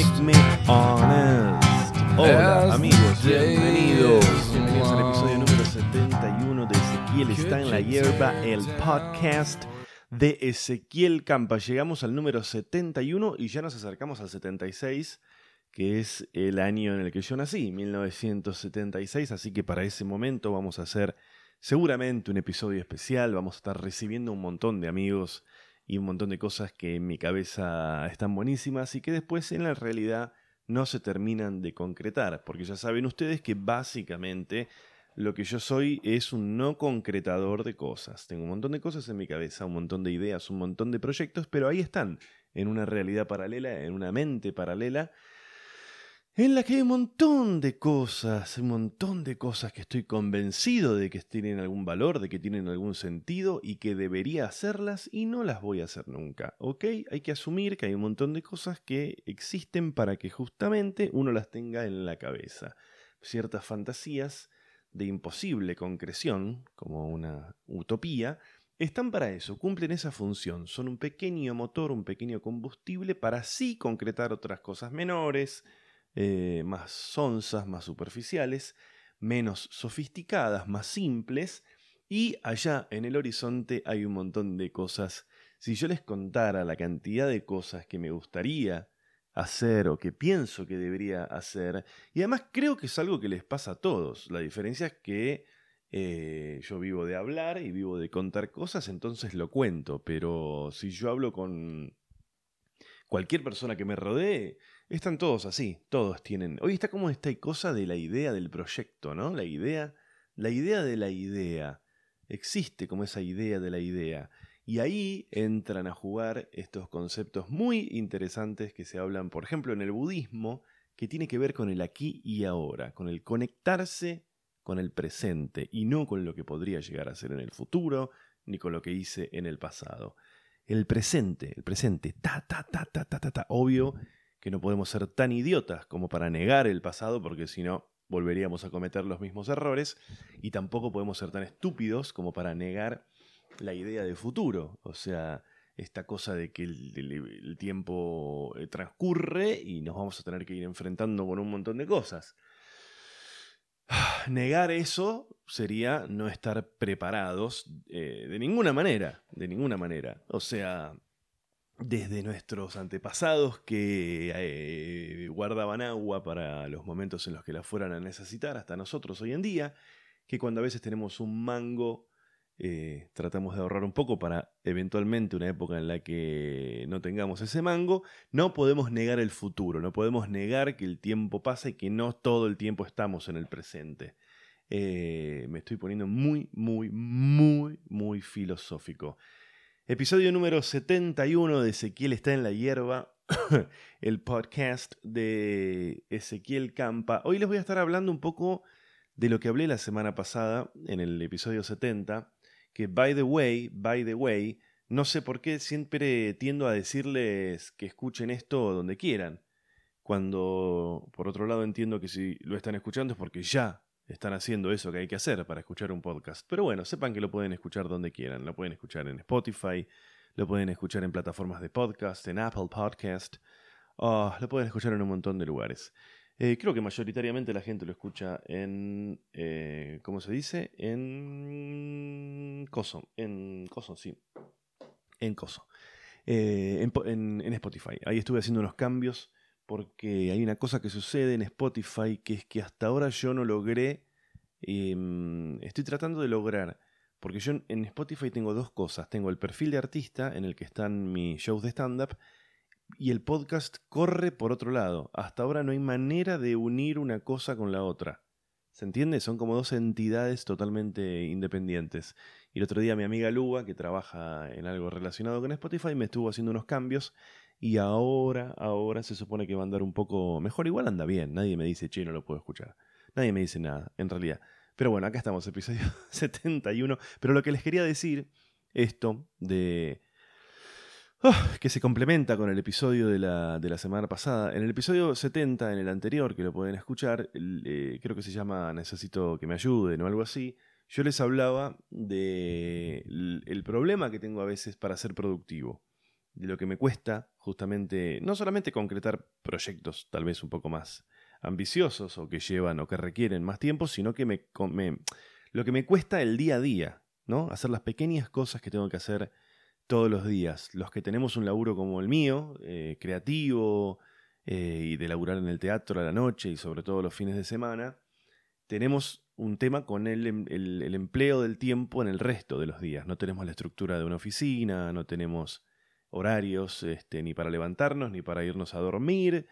Make Me Honest. Hola amigos, bienvenidos. Bienvenidos al episodio número 71 de Ezequiel está en la hierba, el podcast de Ezequiel Campa. Llegamos al número 71 y ya nos acercamos al 76, que es el año en el que yo nací, 1976, así que para ese momento vamos a hacer seguramente un episodio especial, vamos a estar recibiendo un montón de amigos y un montón de cosas que en mi cabeza están buenísimas y que después en la realidad no se terminan de concretar, porque ya saben ustedes que básicamente lo que yo soy es un no concretador de cosas. Tengo un montón de cosas en mi cabeza, un montón de ideas, un montón de proyectos, pero ahí están, en una realidad paralela, en una mente paralela, en la que hay un montón de cosas, un montón de cosas que estoy convencido de que tienen algún valor, de que tienen algún sentido y que debería hacerlas y no las voy a hacer nunca, ¿ok? Hay que asumir que hay un montón de cosas que existen para que justamente uno las tenga en la cabeza. Ciertas fantasías de imposible concreción, como una utopía, están para eso, cumplen esa función, son un pequeño motor, un pequeño combustible para así concretar otras cosas menores, eh, más sonzas, más superficiales, menos sofisticadas, más simples, y allá en el horizonte hay un montón de cosas. Si yo les contara la cantidad de cosas que me gustaría hacer o que pienso que debería hacer, y además creo que es algo que les pasa a todos, la diferencia es que eh, yo vivo de hablar y vivo de contar cosas, entonces lo cuento, pero si yo hablo con cualquier persona que me rodee, están todos así, todos tienen. Hoy está como esta cosa de la idea del proyecto, ¿no? La idea, la idea de la idea. Existe como esa idea de la idea. Y ahí entran a jugar estos conceptos muy interesantes que se hablan, por ejemplo, en el budismo, que tiene que ver con el aquí y ahora, con el conectarse con el presente y no con lo que podría llegar a ser en el futuro, ni con lo que hice en el pasado. El presente, el presente, ta, ta, ta, ta, ta, ta, ta, obvio que no podemos ser tan idiotas como para negar el pasado, porque si no volveríamos a cometer los mismos errores, y tampoco podemos ser tan estúpidos como para negar la idea de futuro, o sea, esta cosa de que el, tiempo eh, transcurre y nos vamos a tener que ir enfrentando con un montón de cosas. Negar eso sería no estar preparados eh, de ninguna manera, de ninguna manera. O sea, desde nuestros antepasados que eh, guardaban agua para los momentos en los que la fueran a necesitar, hasta nosotros hoy en día, que cuando a veces tenemos un mango, eh, tratamos de ahorrar un poco para eventualmente una época en la que no tengamos ese mango, no podemos negar el futuro, no podemos negar que el tiempo pasa y que no todo el tiempo estamos en el presente. Eh, me estoy poniendo muy, muy, muy, muy filosófico. Episodio número 71 de Ezequiel está en la hierba, el podcast de Ezequiel Campa. Hoy les voy a estar hablando un poco de lo que hablé la semana pasada en el episodio 70, que by the way, by the way, no sé por qué siempre tiendo a decirles que escuchen esto donde quieran, cuando por otro lado entiendo que si lo están escuchando es porque ya están haciendo eso que hay que hacer para escuchar un podcast. Pero bueno, sepan que lo pueden escuchar donde quieran. Lo pueden escuchar en Spotify, lo pueden escuchar en plataformas de podcast, en Apple Podcast, oh, lo pueden escuchar en un montón de lugares. Eh, creo que mayoritariamente la gente lo escucha en, eh, ¿cómo se dice? En Coso, en Coso, sí, en Coso, eh, en, en Spotify. Ahí estuve haciendo unos cambios porque hay una cosa que sucede en Spotify que es que hasta ahora yo no logré, em, estoy tratando de lograr, porque yo en Spotify tengo dos cosas, tengo el perfil de artista en el que están mis shows de stand-up y el podcast corre por otro lado. Hasta ahora no hay manera de unir una cosa con la otra. ¿Se entiende? Son como dos entidades totalmente independientes. Y el otro día mi amiga Luga, que trabaja en algo relacionado con Spotify, me estuvo haciendo unos cambios y ahora, ahora se supone que va a andar un poco mejor. Igual anda bien, nadie me dice, che, no lo puedo escuchar. Nadie me dice nada, en realidad. Pero bueno, acá estamos, episodio 71. Pero lo que les quería decir, esto de... Ah, que se complementa con el episodio de la, de la, semana pasada. En el episodio 70, en el anterior, que lo pueden escuchar, eh, creo que se llama Necesito que me ayuden o algo así, yo les hablaba de el problema que tengo a veces para ser productivo. De lo que me cuesta justamente, no solamente concretar proyectos tal vez un poco más ambiciosos o que llevan o que requieren más tiempo, sino que me, lo que me cuesta el día a día, ¿no? Hacer las pequeñas cosas que tengo que hacer todos los días. Los que tenemos un laburo como el mío, eh, creativo, eh, y de laburar en el teatro a la noche y sobre todo los fines de semana, tenemos un tema con el, em, el, empleo del tiempo en el resto de los días. No tenemos la estructura de una oficina, no tenemos horarios este, ni para levantarnos ni para irnos a dormir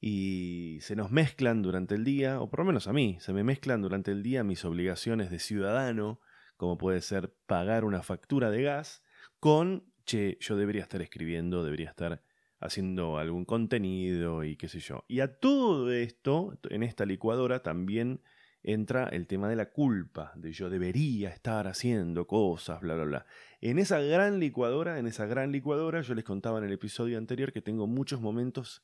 y se nos mezclan durante el día, o por lo menos a mí, se me mezclan durante el día mis obligaciones de ciudadano, como puede ser pagar una factura de gas, con, che, yo debería estar escribiendo, debería estar haciendo algún contenido y qué sé yo. Y a todo esto, en esta licuadora también entra el tema de la culpa, de yo debería estar haciendo cosas, bla, bla, bla. En esa gran licuadora, en esa gran licuadora, yo les contaba en el episodio anterior que tengo muchos momentos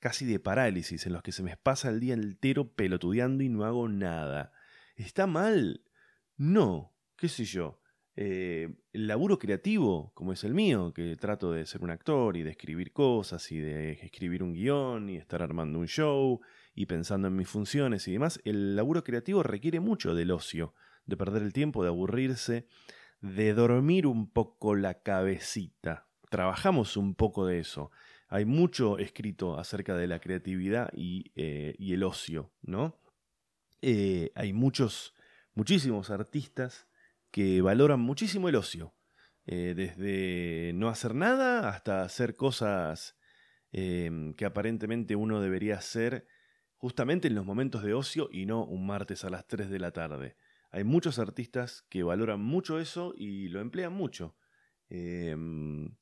casi de parálisis en los que se me pasa el día entero pelotudeando y no hago nada. ¿Está mal? No, qué sé yo. Eh, el laburo creativo, como es el mío, que trato de ser un actor y de escribir cosas y de escribir un guion y estar armando un show y pensando en mis funciones y demás, el laburo creativo requiere mucho del ocio, de perder el tiempo, de aburrirse, de dormir un poco la cabecita. Trabajamos un poco de eso. Hay mucho escrito acerca de la creatividad y, eh, el ocio, ¿no? Eh, hay muchos, muchísimos artistas que valoran muchísimo el ocio. Eh, desde no hacer nada hasta hacer cosas que aparentemente uno debería hacer justamente en los momentos de ocio y no un martes a las 3 de la tarde. Hay muchos artistas que valoran mucho eso y lo emplean mucho. Em,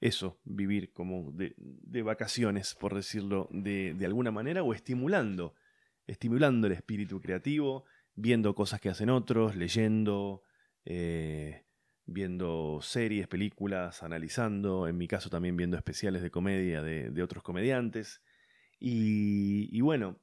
eso, vivir como de, vacaciones, por decirlo de, de, alguna manera, o estimulando, estimulando el espíritu creativo, viendo cosas que hacen otros, leyendo, eh, viendo series, películas, analizando, en mi caso también viendo especiales de comedia de, otros comediantes. Y, bueno,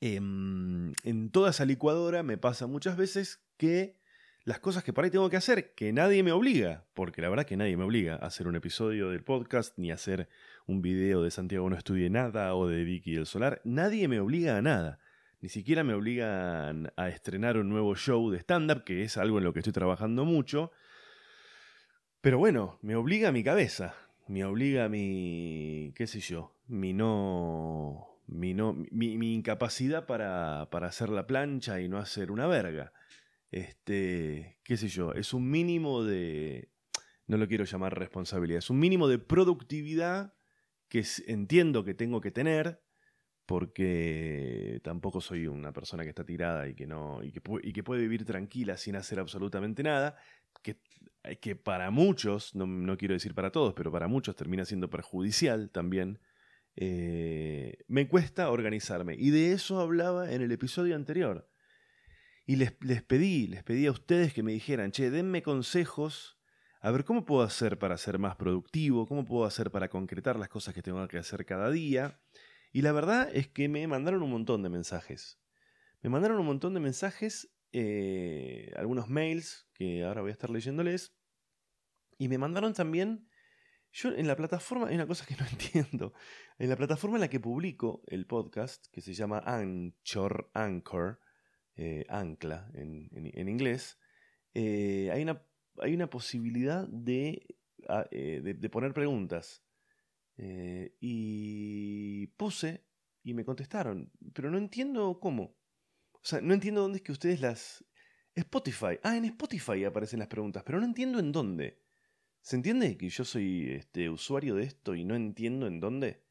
em, en toda esa licuadora me pasa muchas veces que las cosas que por ahí tengo que hacer, que nadie me obliga, porque la verdad que nadie me obliga a hacer un episodio del podcast, ni a hacer un video de Santiago no estudie nada o de Vicky del Solar, nadie me obliga a nada ni siquiera me obligan a estrenar un nuevo show de stand-up, que es algo en lo que estoy trabajando mucho. Pero bueno, me obliga a mi cabeza, me obliga a mi, qué sé yo, mi no, mi, no, mi, incapacidad para, para hacer la plancha y no hacer una verga. Este, qué sé yo, es un mínimo de, no lo quiero llamar responsabilidad, es un mínimo de productividad que entiendo que tengo que tener porque tampoco soy una persona que está tirada y que, no, y que, y que puede vivir tranquila sin hacer absolutamente nada, que, que para muchos, no, quiero decir para todos, pero para muchos termina siendo perjudicial también, eh, me cuesta organizarme. Y de eso hablaba en el episodio anterior. Y les, les pedí, les pedí a ustedes que me dijeran, che, denme consejos a ver cómo puedo hacer para ser más productivo, cómo puedo hacer para concretar las cosas que tengo que hacer cada día. Y la verdad es que me mandaron un montón de mensajes. Me mandaron un montón de mensajes, eh, algunos mails que ahora voy a estar leyéndoles. Y me mandaron también, yo en la plataforma, hay una cosa que no entiendo. En la plataforma en la que publico el podcast, que se llama Anchor, Anchor, eh, Ancla en, inglés, eh, hay, una, hay una posibilidad de, ah, de poner preguntas. Eh, y puse y me contestaron, pero no entiendo cómo. O sea, no entiendo dónde es que ustedes las... Spotify. Ah, en Spotify aparecen las preguntas, pero no entiendo en dónde. ¿Se entiende que yo soy este, usuario de esto y no entiendo en dónde?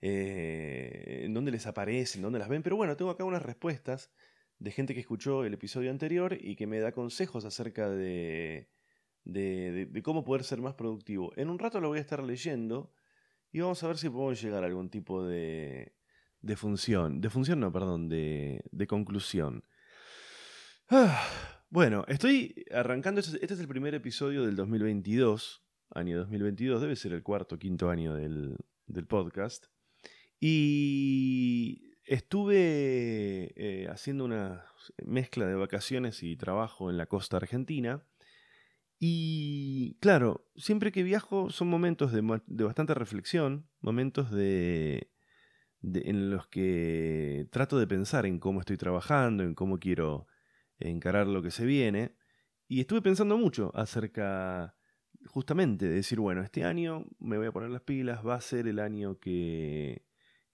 Eh, en dónde les aparece, en dónde las ven. Pero bueno, tengo acá unas respuestas de gente que escuchó el episodio anterior y que me da consejos acerca de, de, cómo poder ser más productivo. En un rato lo voy a estar leyendo y vamos a ver si podemos llegar a algún tipo de, de función. De función, no, perdón, de, de conclusión. Ah, bueno, estoy arrancando. Este, este es el primer episodio del 2022. Año 2022, debe ser el cuarto quinto año del, del podcast. Y estuve eh, haciendo una mezcla de vacaciones y trabajo en la costa argentina. Y claro, siempre que viajo son momentos de, bastante reflexión, momentos de, en los que trato de pensar en cómo estoy trabajando, en cómo quiero encarar lo que se viene. Y estuve pensando mucho acerca justamente de decir, bueno, este año me voy a poner las pilas, va a ser el año que,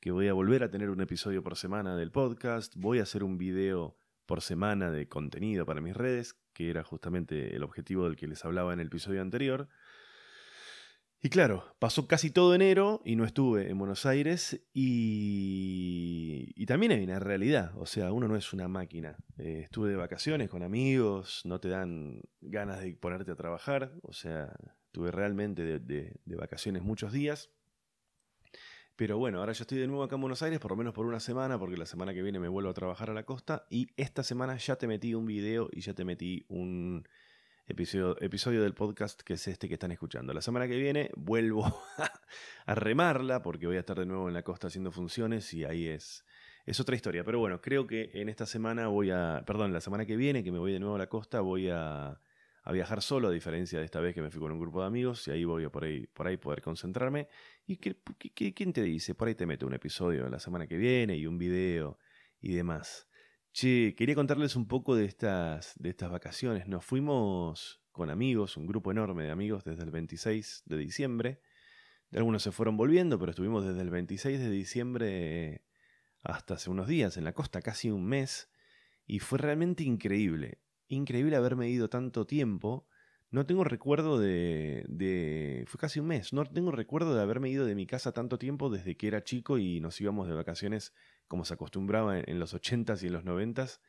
que voy a volver a tener un episodio por semana del podcast, voy a hacer un video por semana de contenido para mis redes, que era justamente el objetivo del que les hablaba en el episodio anterior. Y claro, pasó casi todo enero y no estuve en Buenos Aires y, y también hay una realidad, o sea, uno no es una máquina. Eh, estuve de vacaciones con amigos, no te dan ganas de ponerte a trabajar, o sea, tuve realmente de vacaciones muchos días. Pero bueno, ahora yo estoy de nuevo acá en Buenos Aires, por lo menos por una semana, porque la semana que viene me vuelvo a trabajar a la costa. Y esta semana ya te metí un video y ya te metí un episodio, episodio del podcast que es este que están escuchando. La semana que viene vuelvo a remarla, porque voy a estar de nuevo en la costa haciendo funciones y ahí es, es otra historia. Pero bueno, creo que en esta semana voy a. Perdón, la semana que viene, que me voy de nuevo a la costa, voy a viajar solo, a diferencia de esta vez que me fui con un grupo de amigos y ahí voy a por ahí, por ahí poder concentrarme. ¿Y qué, quién te dice? Por ahí te meto un episodio la semana que viene y un video y demás. Che, quería contarles un poco de estas, de estas vacaciones. Nos fuimos con amigos, un grupo enorme de amigos desde el 26 de diciembre. Algunos se fueron volviendo, pero estuvimos desde el 26 de diciembre hasta hace unos días en la costa, casi un mes, y fue realmente increíble increíble haberme ido tanto tiempo. No tengo recuerdo de, de, Fue casi un mes. No tengo recuerdo de haberme ido de mi casa tanto tiempo desde que era chico y nos íbamos de vacaciones como se acostumbraba en, los ochentas y en los noventas,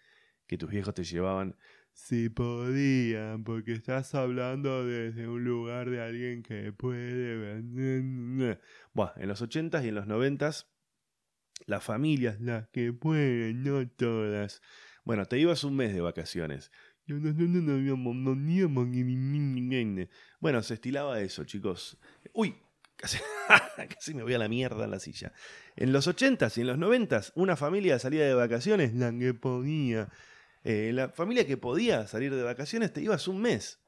que tus viejos te llevaban. Si podían, porque estás hablando desde un lugar de alguien que puede. Bueno, en los ochentas y en los noventas, las familias, las que pueden, no todas. Bueno, te ibas un mes de vacaciones. Bueno, se estilaba eso, chicos. Uy, casi, me voy a la mierda en la silla. En los 80s y en los 90s, una familia salía de vacaciones, la que podía. Eh, la familia que podía salir de vacaciones te ibas un mes.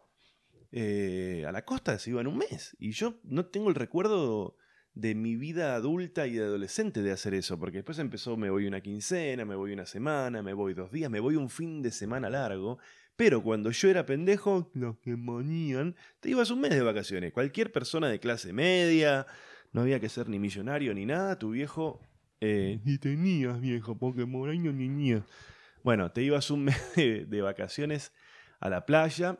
Eh, a la costa se iban un mes. Y yo no tengo el recuerdo de mi vida adulta y de adolescente de hacer eso, porque después empezó me voy una quincena, me voy una semana, me voy dos días, me voy un fin de semana largo, pero cuando yo era pendejo, los que monían, te ibas un mes de vacaciones. Cualquier persona de clase media, no había que ser ni millonario ni nada, tu viejo... Eh, ni tenías viejo, porque moraño ni niña. Bueno, te ibas un mes de, vacaciones a la playa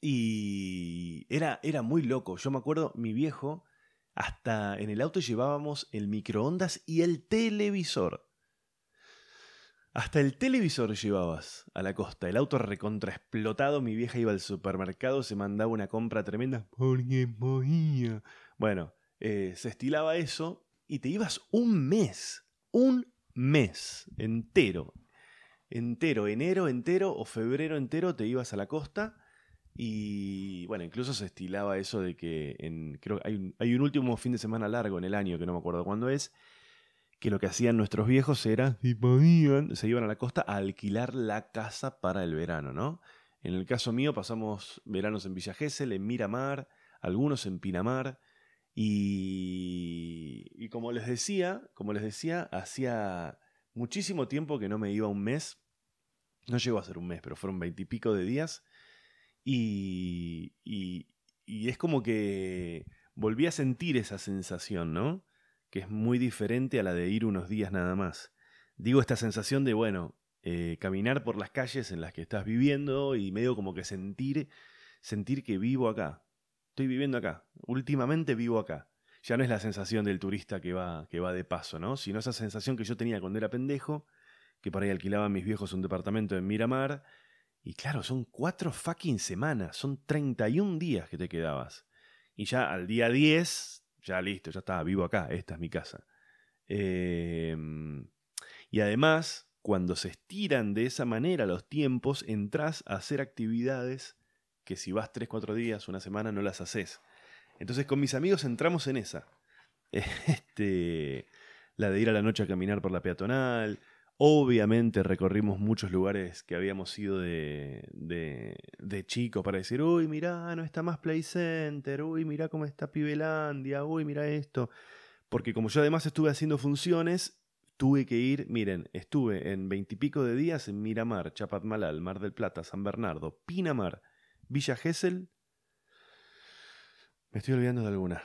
y era, era muy loco. Yo me acuerdo, mi viejo hasta en el auto llevábamos el microondas y el televisor. Hasta el televisor llevabas a la costa. El auto recontraexplotado. Mi vieja iba al supermercado, se mandaba una compra tremenda. Porque podía. Bueno, eh, se estilaba eso y te ibas un mes. Un mes entero. Entero. Enero entero o febrero entero te ibas a la costa y bueno, incluso se estilaba eso de que en, creo hay un, hay un último fin de semana largo en el año, que no me acuerdo cuándo es, que lo que hacían nuestros viejos era, si podían, se iban a la costa a alquilar la casa para el verano, ¿no? En el caso mío pasamos veranos en Villa Gesell, en Miramar, algunos en Pinamar, y, y como les decía, como les decía, hacía muchísimo tiempo que no me iba un mes, no llegó a ser un mes, pero fueron veintipico de días, y, y, es como que volví a sentir esa sensación, ¿no? Que es muy diferente a la de ir unos días nada más. Digo esta sensación de, bueno, eh, caminar por las calles en las que estás viviendo y medio como que sentir, sentir que vivo acá. Estoy viviendo acá. Últimamente vivo acá. Ya no es la sensación del turista que va, que va de paso, ¿no? Sino esa sensación que yo tenía cuando era pendejo, que por ahí alquilaban mis viejos un departamento en Miramar y claro, son cuatro fucking semanas, son 31 días que te quedabas. Y ya al día 10, ya listo, ya estaba vivo acá, esta es mi casa. Em, y además, cuando se estiran de esa manera los tiempos, entras a hacer actividades que si vas 3, 4 días, una semana, no las haces. Entonces con mis amigos entramos en esa. Este, la de ir a la noche a caminar por la peatonal, Obviamente recorrimos muchos lugares que habíamos ido de, de, de chicos para decir, uy, mirá, no está más Play Center, uy, mirá cómo está Pibelandia, uy, mirá esto. Porque como yo además estuve haciendo funciones, tuve que ir, miren, estuve en veintipico de días en Miramar, Chapatmalal, Mar del Plata, San Bernardo, Pinamar, Villa Gesell. Me estoy olvidando de alguna.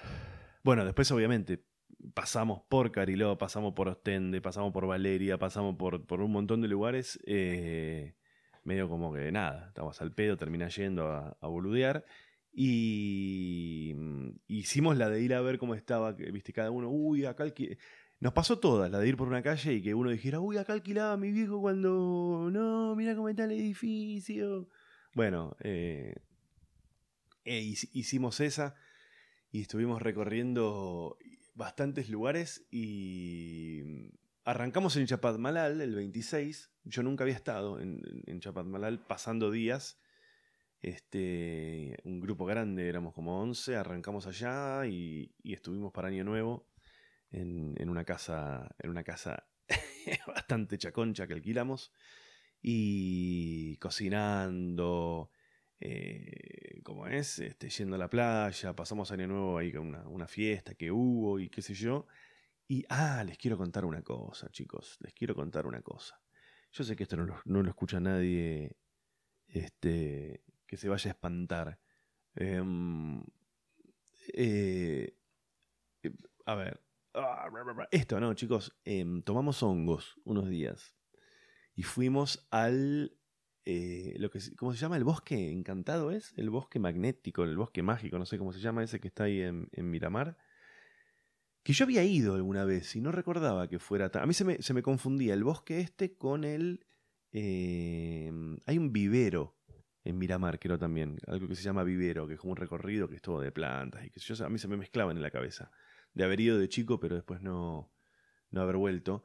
Bueno, después obviamente pasamos por Cariló, pasamos por Ostende, pasamos por Valeria, pasamos por, por un montón de lugares. Eh, medio como que nada, estamos al pedo, termina yendo a, boludear. Y mm, hicimos la de ir a ver cómo estaba, viste, cada uno, uy, acá Nos pasó todas, la de ir por una calle y que uno dijera, uy, acá alquilaba mi viejo cuando, no, mira cómo está el edificio. Bueno, eh, eh, hicimos esa y estuvimos recorriendo bastantes lugares y mm, arrancamos en Chapadmalal el 26. Yo nunca había estado en, en Chapadmalal pasando días. Este, un grupo grande, éramos como 11, arrancamos allá y, estuvimos para Año Nuevo en, una casa, en una casa bastante chaconcha que alquilamos y cocinando, eh, como es, este, yendo a la playa, pasamos año nuevo ahí con una, fiesta que hubo y qué sé yo. Y, ah, les quiero contar una cosa, chicos, les quiero contar una cosa. Yo sé que esto no lo, escucha nadie este, que se vaya a espantar. Em, eh, a ver, esto, ¿no, chicos? Em, tomamos hongos unos días y fuimos al eh, lo que, ¿cómo se llama? ¿El bosque encantado es? El bosque magnético, el bosque mágico, no sé cómo se llama ese que está ahí en, Miramar. Que yo había ido alguna vez y no recordaba que fuera tan... A mí se me, se me confundía el bosque este con el... Eh, hay un vivero en Miramar, creo también, algo que se llama vivero, que es como un recorrido que es todo de plantas y que yo, a mí se me mezclaban en la cabeza. De haber ido de chico, pero después no, no haber vuelto.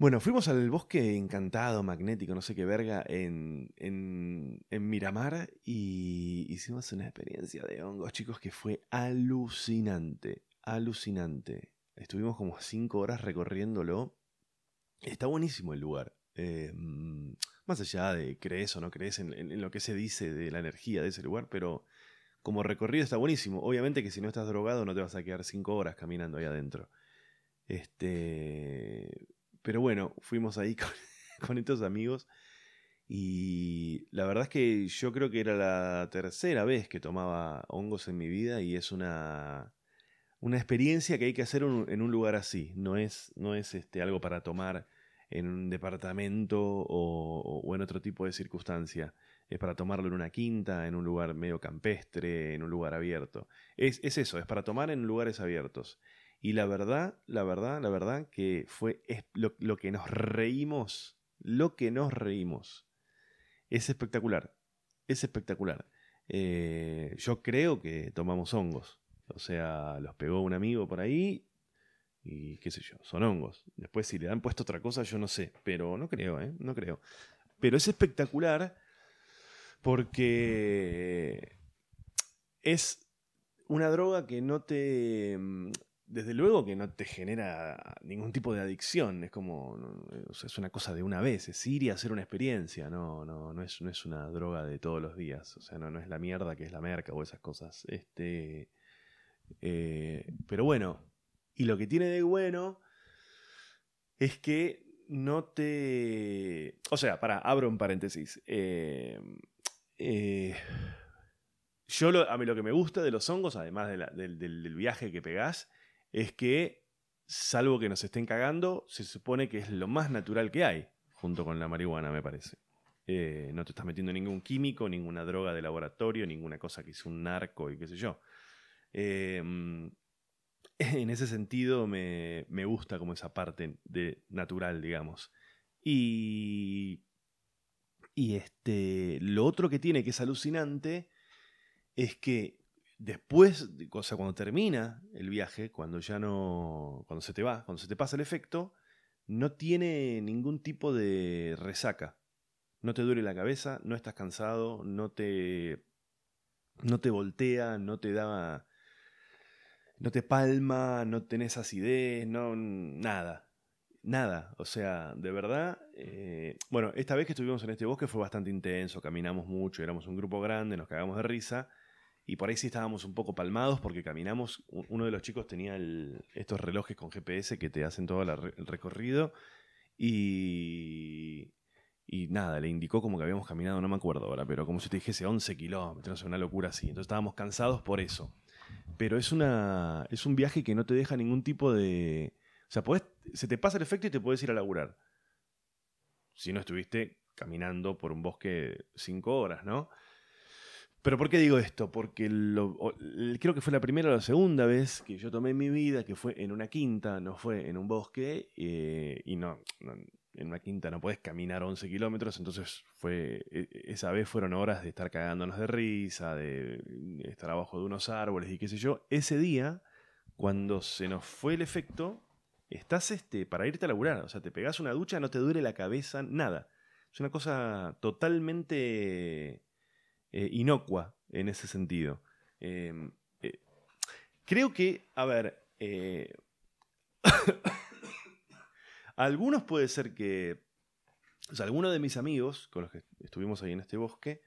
Bueno, fuimos al bosque encantado, magnético, no sé qué verga, en, en, Miramar y hicimos una experiencia de hongos, chicos, que fue alucinante, alucinante. Estuvimos como cinco horas recorriéndolo. Está buenísimo el lugar. Eh, más allá de crees o no crees en, en, lo que se dice de la energía de ese lugar, pero como recorrido está buenísimo. Obviamente que si no estás drogado no te vas a quedar cinco horas caminando ahí adentro. Este pero bueno, fuimos ahí con, estos amigos y la verdad es que yo creo que era la tercera vez que tomaba hongos en mi vida y es una, una experiencia que hay que hacer en un lugar así. No es, no es este, algo para tomar en un departamento o, o, en otro tipo de circunstancia. Es para tomarlo en una quinta, en un lugar medio campestre, en un lugar abierto. Es, es eso, es para tomar en lugares abiertos. Y la verdad, la verdad, la verdad que fue lo, que nos reímos, lo que nos reímos. Es espectacular, es espectacular. Eh, yo creo que tomamos hongos. O sea, los pegó un amigo por ahí y qué sé yo, son hongos. Después si le han puesto otra cosa, yo no sé, pero no creo, ¿eh? No creo. Pero es espectacular porque es una droga que no te desde luego que no te genera ningún tipo de adicción, es como, es una cosa de una vez, es ir y hacer una experiencia, no, no, no, es, no es una droga de todos los días, o sea, no, no es la mierda que es la merca o esas cosas. Este, eh, pero bueno, y lo que tiene de bueno es que no te... O sea, para, abro un paréntesis. Eh, eh, yo a mí lo que me gusta de los hongos, además del, del viaje que pegás, es que, salvo que nos estén cagando, se supone que es lo más natural que hay, junto con la marihuana, me parece. Eh, no te estás metiendo ningún químico, ninguna droga de laboratorio, ninguna cosa que hizo un narco y qué sé yo. Eh, en ese sentido me, me, gusta como esa parte de natural, digamos. Y, y este, lo otro que tiene que es alucinante es que Después, o sea, cuando termina el viaje, cuando ya no. cuando se te va, cuando se te pasa el efecto, no tiene ningún tipo de resaca. No te duele la cabeza, no estás cansado, no te. no te voltea, no te da. no te palma, no tenés acidez, no. nada. nada, o sea, de verdad, eh, bueno, esta vez que estuvimos en este bosque fue bastante intenso, caminamos mucho, éramos un grupo grande, nos cagamos de risa, y por ahí sí estábamos un poco palmados porque caminamos, uno de los chicos tenía estos relojes con GPS que te hacen todo el recorrido, y, y nada, le indicó como que habíamos caminado, no me acuerdo ahora, pero como si te dijese 11 kilómetros, una locura así. Entonces estábamos cansados por eso. Pero es, una, es un viaje que no te deja ningún tipo de... O sea, se te pasa el efecto y te puedes ir a laburar. Si no estuviste caminando por un bosque 5 horas, ¿no? Pero ¿por qué digo esto? Porque creo que fue la primera o la segunda vez que yo tomé mi vida, que fue en una quinta, no fue en un bosque, eh, y no, en una quinta no puedes caminar 11 kilómetros, entonces fue e, esa vez fueron horas de estar cagándonos de risa, de estar abajo de unos árboles y qué sé yo. Ese día, cuando se nos fue el efecto, estás este, para irte a laburar, o sea, te pegas una ducha, no te duele la cabeza, nada. Es una cosa totalmente eh, inocua en ese sentido. Em, eh, creo que, a ver, eh, algunos puede ser que. O sea, algunos de mis amigos con los que estuvimos ahí en este bosque,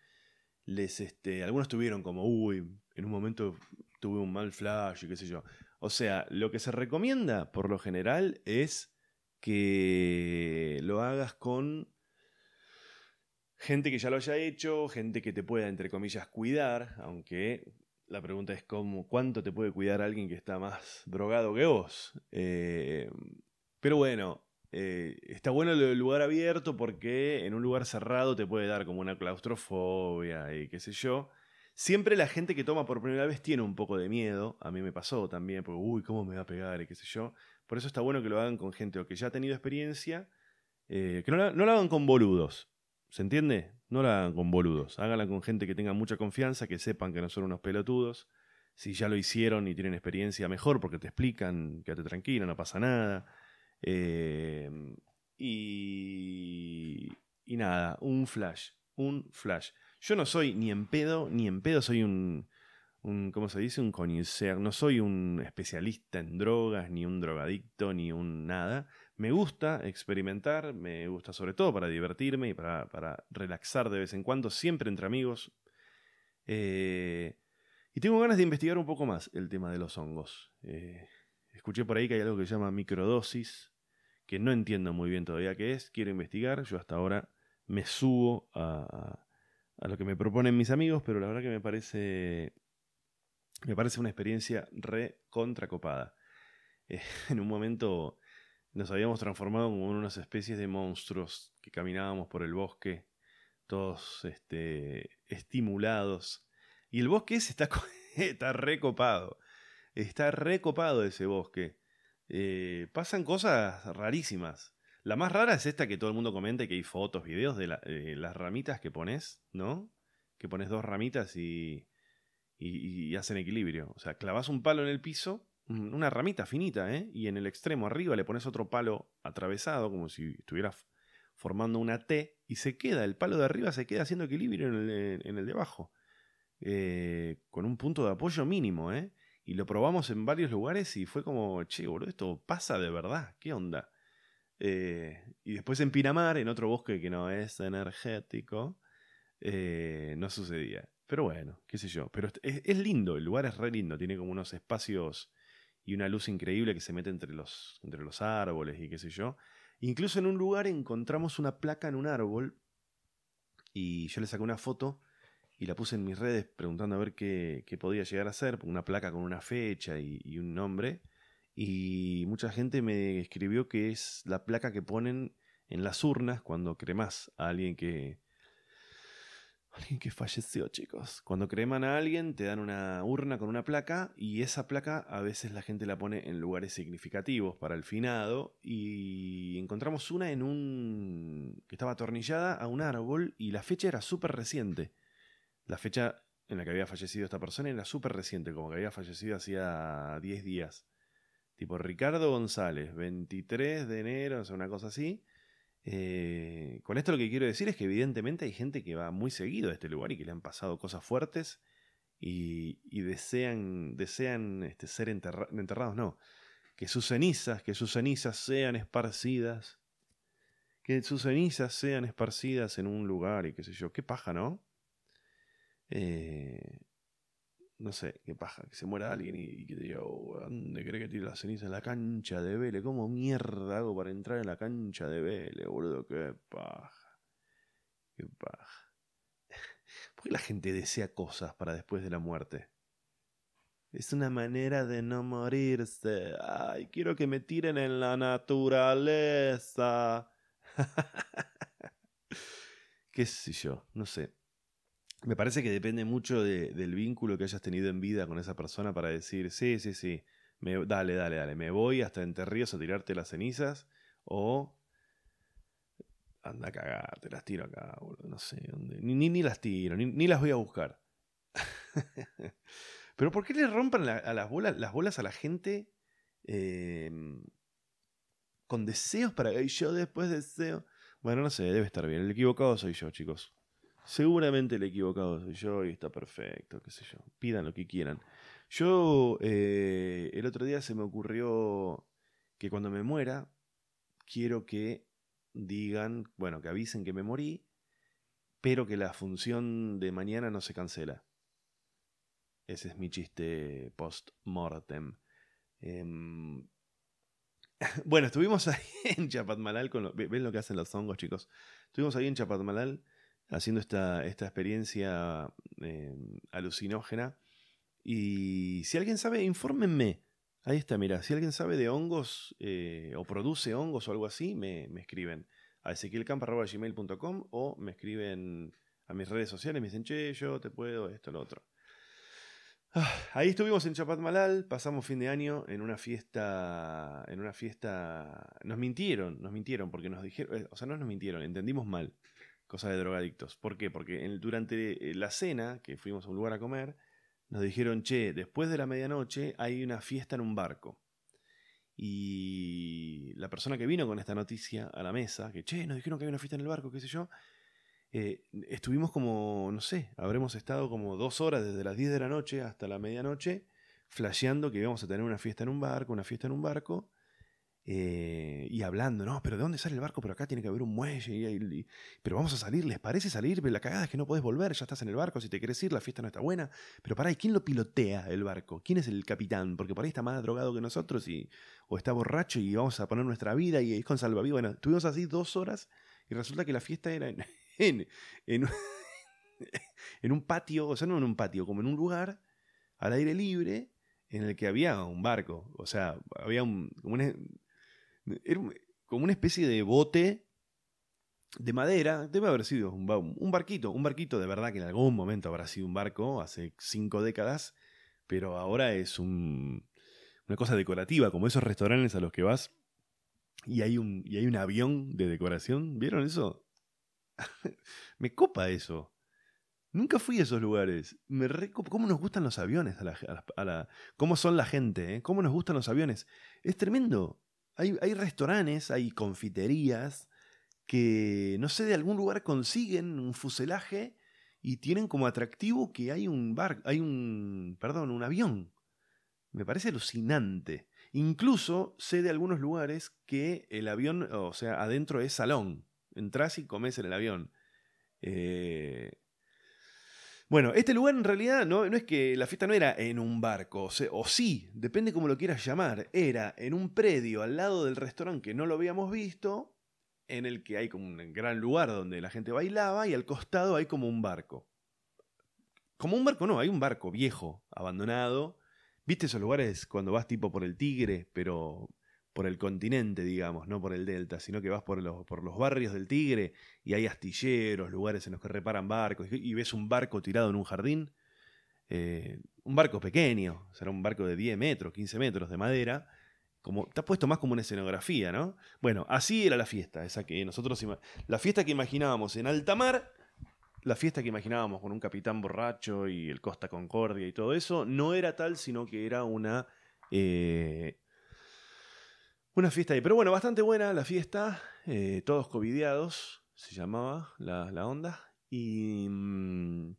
les este, algunos tuvieron como, uy, en un momento tuve un mal flash y qué sé yo. O sea, lo que se recomienda por lo general es que lo hagas con gente que ya lo haya hecho, gente que te pueda, entre comillas, cuidar, aunque la pregunta es cómo, cuánto te puede cuidar alguien que está más drogado que vos. Eh, pero bueno, eh, está bueno el lugar abierto porque en un lugar cerrado te puede dar como una claustrofobia y qué sé yo. Siempre la gente que toma por primera vez tiene un poco de miedo. A mí me pasó también, porque uy, ¿cómo me va a pegar? y qué sé yo. Por eso está bueno que lo hagan con gente o que ya ha tenido experiencia. Eh, que no, no lo hagan con boludos. ¿Se entiende? No lo hagan con boludos. Háganla con gente que tenga mucha confianza, que sepan que no son unos pelotudos. Si ya lo hicieron y tienen experiencia, mejor, porque te explican, quédate tranquilo, no pasa nada. Eh, y, y nada, un flash, un flash. Yo no soy ni en pedo, ni en pedo soy un, un ¿cómo se dice? Un conhecer. No soy un especialista en drogas, ni un drogadicto, ni un nada. Me gusta experimentar, me gusta sobre todo para divertirme y para, para relaxar de vez en cuando, siempre entre amigos. Eh, y tengo ganas de investigar un poco más el tema de los hongos. Eh, escuché por ahí que hay algo que se llama microdosis, que no entiendo muy bien todavía qué es, quiero investigar, yo hasta ahora me subo a, a, lo que me proponen mis amigos, pero la verdad que me parece, me parece una experiencia re contracopada. En un momento nos habíamos transformado como en unas especies de monstruos que caminábamos por el bosque, todos este, estimulados. Y el bosque ese está, recopado. Está recopado ese bosque. Eh, pasan cosas rarísimas. La más rara es esta que todo el mundo comenta, que hay fotos, videos de las ramitas que pones, ¿no? Que pones dos ramitas y, y, hacen equilibrio. O sea, clavas un palo en el piso, una ramita finita, ¿eh? Y en el extremo arriba le pones otro palo atravesado, como si estuvieras formando una T, y se queda, el palo de arriba se queda haciendo equilibrio en el, en el de abajo. Eh, con un punto de apoyo mínimo, ¿eh? Y lo probamos en varios lugares y fue como, che, boludo, esto pasa de verdad, ¿qué onda? Eh, y después en Pinamar, en otro bosque que no es energético, eh, no sucedía. Pero bueno, qué sé yo. Pero es, lindo, el lugar es re lindo, tiene como unos espacios y una luz increíble que se mete entre los, entre los árboles y qué sé yo. Incluso en un lugar encontramos una placa en un árbol y yo le saqué una foto y la puse en mis redes preguntando a ver qué, podía llegar a ser, una placa con una fecha y, un nombre. Y mucha gente me escribió que es la placa que ponen en las urnas cuando cremas a alguien que. Alguien que falleció, chicos. Cuando creman a alguien, te dan una urna con una placa y esa placa a veces la gente la pone en lugares significativos para el finado y encontramos una en un... que estaba atornillada a un árbol y la fecha era súper reciente la fecha en la que había fallecido esta persona era súper reciente, como que había fallecido hacía 10 días. Tipo Ricardo González, 23 de enero, o sea, una cosa así. Eh, con esto lo que quiero decir es que evidentemente hay gente que va muy seguido a este lugar y que le han pasado cosas fuertes y, desean, desean este, ser enterrados, no. que sus cenizas, que sus cenizas sean esparcidas, que sus cenizas sean esparcidas en un lugar y qué sé yo, qué paja, ¿no? Eh, no sé, qué paja, que se muera alguien y, que diga, oh, ¿dónde cree que tire la ceniza? En la cancha de Vélez. ¿Cómo mierda hago para entrar en la cancha de Vélez, boludo? Qué paja. Qué paja. ¿Por qué la gente desea cosas para después de la muerte? Es una manera de no morirse. Ay, quiero que me tiren en la naturaleza. ¿Qué sé yo? No sé. Me parece que depende mucho del vínculo que hayas tenido en vida con esa persona para decir, sí, sí, sí, me, dale, dale, dale, me voy hasta Entre Ríos a tirarte las cenizas o anda a cagar, te las tiro acá, no sé, dónde. Ni, ni, las tiro, ni, las voy a buscar. Pero ¿por qué le rompan a las bolas, las bolas a la gente em, con deseos para que yo después deseo? Bueno, no sé, debe estar bien. El equivocado soy yo, chicos. Seguramente el equivocado soy yo y está perfecto, qué sé yo. Pidan lo que quieran. Yo eh, el otro día se me ocurrió que cuando me muera, quiero que digan, bueno, que avisen que me morí, pero que la función de mañana no se cancela. Ese es mi chiste post-mortem. Em, bueno, estuvimos ahí en Chapatmalal. Con ¿Ven lo que hacen los hongos, chicos? Estuvimos ahí en Chapatmalal haciendo esta, esta experiencia eh, alucinógena. Y si alguien sabe, infórmenme. Ahí está, mira, si alguien sabe de hongos eh, o produce hongos o algo así, me, escriben a ezequielcampa.gmail.com o me escriben a mis redes sociales, me dicen, che, yo te puedo, esto, lo otro. Ah, ahí estuvimos en Chapatmalal, pasamos fin de año en una fiesta, en una fiesta, nos mintieron, nos mintieron porque nos dijeron, eh, o sea, no nos mintieron, entendimos mal cosa de drogadictos. ¿Por qué? Porque durante eh, la cena, que fuimos a un lugar a comer, nos dijeron, che, después de la medianoche hay una fiesta en un barco. Y la persona que vino con esta noticia a la mesa, que, che, nos dijeron que hay una fiesta en el barco, qué sé yo, eh, estuvimos como, no sé, habremos estado como dos horas desde las 10 de la noche hasta la medianoche, flasheando que íbamos a tener una fiesta en un barco, una fiesta en un barco, eh, y hablando, no, pero ¿de dónde sale el barco? Pero acá tiene que haber un muelle. pero vamos a salir, ¿les parece salir? Pero la cagada es que no podés volver, ya estás en el barco, si te querés ir, la fiesta no está buena. Pero pará, ¿y quién lo pilotea el barco? ¿Quién es el capitán? Porque por ahí está más drogado que nosotros y, o está borracho y vamos a poner nuestra vida y es con salvavidas. Bueno, estuvimos así dos horas y resulta que la fiesta era en, en, un patio, o sea, no en un patio, como en un lugar al aire libre en el que había un barco. O sea, había un, como era como una especie de bote de madera, debe haber sido un, barquito, un barquito de verdad que en algún momento habrá sido un barco, hace cinco décadas, pero ahora es un, una cosa decorativa, como esos restaurantes a los que vas y hay un, y hay un avión de decoración. ¿Vieron eso? Me copa eso. Nunca fui a esos lugares. Me ¿Cómo nos gustan los aviones? A la, ¿Cómo son la gente? Eh? ¿Cómo nos gustan los aviones? Es tremendo. Hay, restaurantes, hay confiterías que, no sé, de algún lugar consiguen un fuselaje y tienen como atractivo que hay un bar, hay un, perdón, un avión. Me parece alucinante. Incluso sé de algunos lugares que el avión, o sea, adentro es salón. Entras y comes en el avión. Eh, bueno, este lugar en realidad no, no, es que la fiesta no era en un barco, o, sí, depende cómo lo quieras llamar, era en un predio al lado del restaurante que no lo habíamos visto, en el que hay como un gran lugar donde la gente bailaba y al costado hay como un barco. Como un barco no, hay un barco viejo, abandonado. ¿Viste esos lugares cuando vas tipo por el Tigre, pero por el continente, digamos, no por el delta, sino que vas por los, por los barrios del Tigre y hay astilleros, lugares en los que reparan barcos y ves un barco tirado en un jardín. Eh, un barco pequeño, será un barco de 10 metros, 15 metros de madera. Como, está puesto más como una escenografía, ¿no? Bueno, así era la fiesta, esa que nosotros la fiesta que imaginábamos en alta mar, la fiesta que imaginábamos con un capitán borracho y el Costa Concordia y todo eso, no era tal, sino que era una eh, una fiesta ahí. Pero bueno, bastante buena la fiesta. Eh, todos covideados, se llamaba la, onda. Y mm,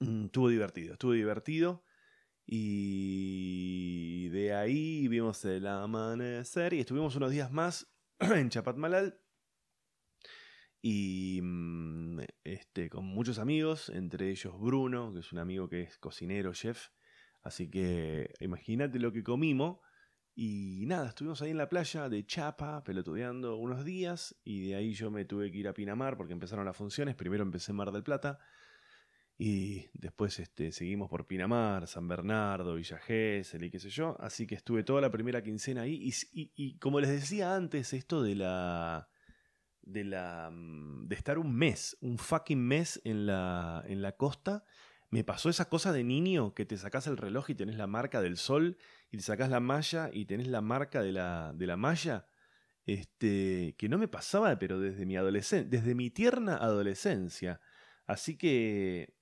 mm, estuvo divertido, estuvo divertido. Y de ahí vimos el amanecer y estuvimos unos días más en Chapatmalal. Y mm, este, con muchos amigos, entre ellos Bruno, que es un amigo que es cocinero, chef. Así que imagínate lo que comimos. Y nada, estuvimos ahí en la playa de Chapa, pelotudeando unos días. Y de ahí yo me tuve que ir a Pinamar porque empezaron las funciones. Primero empecé en Mar del Plata. Y después este, seguimos por Pinamar, San Bernardo, Villa Gesell y qué sé yo. Así que estuve toda la primera quincena ahí. Y, como les decía antes, esto de la. de la. Mm, de estar un mes, un fucking mes en la, en la costa. Me pasó esa cosa de niño que te sacás el reloj y tenés la marca del sol, y te sacás la malla y tenés la marca de la, de la malla. Este, que no me pasaba, pero desde mi adolescencia, desde mi tierna adolescencia. Así que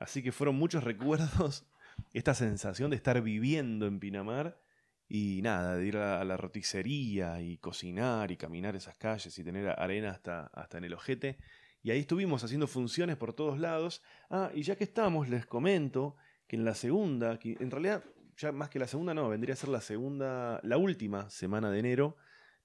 Así que fueron muchos recuerdos, esta sensación de estar viviendo en Pinamar y nada, de ir a la roticería y cocinar y caminar esas calles y tener arena hasta, hasta en el ojete. Y ahí estuvimos haciendo funciones por todos lados. Ah, y ya que estamos, les comento que en la segunda, que en realidad ya más que la segunda no, vendría a ser la segunda, la última semana de enero,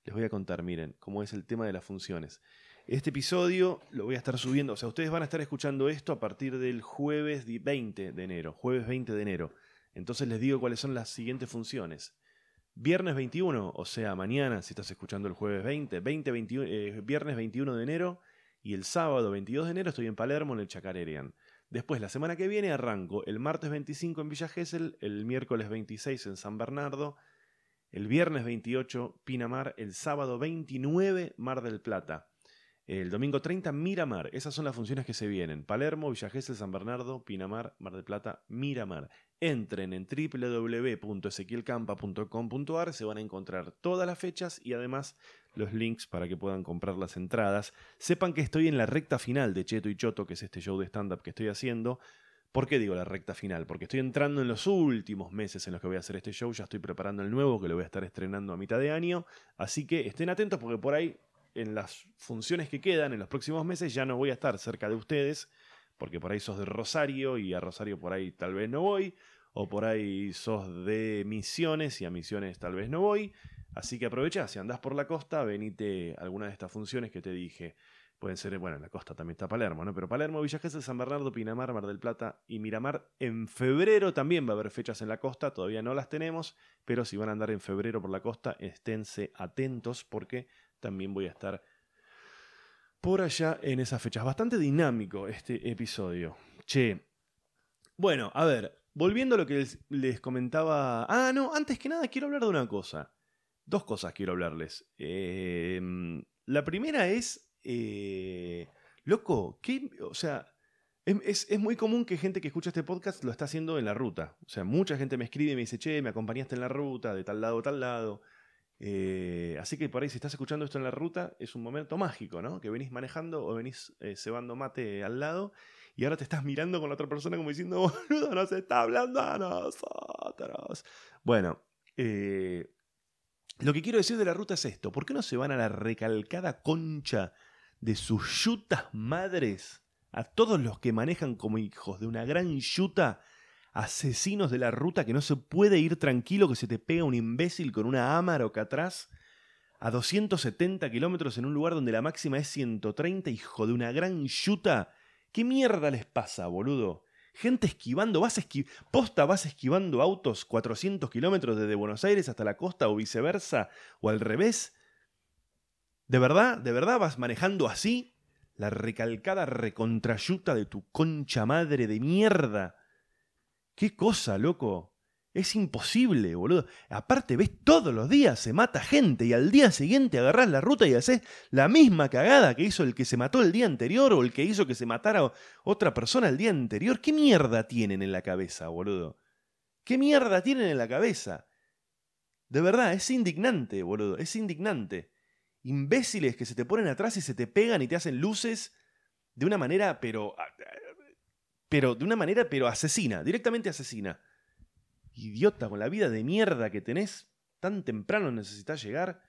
les voy a contar, miren, cómo es el tema de las funciones. Este episodio lo voy a estar subiendo, o sea, ustedes van a estar escuchando esto a partir del jueves 20 de enero, jueves 20 de enero. Entonces les digo cuáles son las siguientes funciones. Viernes 21, o sea, mañana, si estás escuchando el jueves 20, 20 eh, viernes 21 de enero y el sábado 22 de enero estoy en Palermo en el Chacarerian. Después, la semana que viene arranco el martes 25 en Villa Gesell, el miércoles 26 en San Bernardo, el viernes 28 Pinamar, el sábado 29 Mar del Plata. El domingo 30, Miramar. Esas son las funciones que se vienen. Palermo, Villa San Bernardo, Pinamar, Mar del Plata, Miramar. Entren en www.ezequielcampa.com.ar, se van a encontrar todas las fechas y además los links para que puedan comprar las entradas. Sepan que estoy en la recta final de Cheto y Choto, que es este show de stand-up que estoy haciendo. ¿Por qué digo la recta final? Porque estoy entrando en los últimos meses en los que voy a hacer este show, ya estoy preparando el nuevo que lo voy a estar estrenando a mitad de año, así que estén atentos porque por ahí en las funciones que quedan en los próximos meses ya no voy a estar cerca de ustedes, porque por ahí sos de Rosario y a Rosario por ahí tal vez no voy, o por ahí sos de Misiones y a Misiones tal vez no voy. Así que aprovecha, si andás por la costa, venite a alguna de estas funciones que te dije. Pueden ser, bueno, en la costa también está Palermo, ¿no? Pero Palermo, Villa Gesell, San Bernardo, Pinamar, Mar del Plata y Miramar. En febrero también va a haber fechas en la costa, todavía no las tenemos, pero si van a andar en febrero por la costa, esténse atentos porque también voy a estar por allá en esas fechas. Bastante dinámico este episodio. Che. Bueno, a ver, volviendo a lo que les, comentaba. Ah, no, antes que nada quiero hablar de una cosa. Dos cosas quiero hablarles. Em, la primera es. Eh, loco, ¿qué? O sea. Es, es, muy común que gente que escucha este podcast lo está haciendo en la ruta. O sea, mucha gente me escribe y me dice, che, me acompañaste en la ruta, de tal lado a tal lado. Eh, así que por ahí, si estás escuchando esto en la ruta, es un momento mágico, ¿no? Que venís manejando o venís eh, cebando mate al lado y ahora te estás mirando con la otra persona como diciendo, boludo, nos está hablando a nosotros. Bueno, eh, lo que quiero decir de la ruta es esto: ¿por qué no se van a la recalcada concha de sus yutas madres? A todos los que manejan como hijos de una gran yuta asesinos de la ruta que no se puede ir tranquilo, que se te pega un imbécil con una Amarok atrás a 270 kilómetros en un lugar donde la máxima es 130, hijo de una gran yuta. ¿Qué mierda les pasa, boludo? Gente esquivando, vas esqui posta, vas esquivando autos 400 kilómetros desde Buenos Aires hasta la costa o viceversa, o al revés. ¿De verdad? ¿De verdad vas manejando así? La recalcada recontrayuta de tu concha madre de mierda. Qué cosa, loco. Es imposible, boludo. Aparte, ves todos los días, se mata gente y al día siguiente agarrás la ruta y haces la misma cagada que hizo el que se mató el día anterior o el que hizo que se matara otra persona el día anterior. ¿Qué mierda tienen en la cabeza, boludo? ¿Qué mierda tienen en la cabeza? De verdad, es indignante, boludo. Es indignante. Imbéciles que se te ponen atrás y se te pegan y te hacen luces de una manera, pero pero de una manera, pero asesina, directamente asesina. Idiota, con la vida de mierda que tenés, tan temprano necesitas llegar.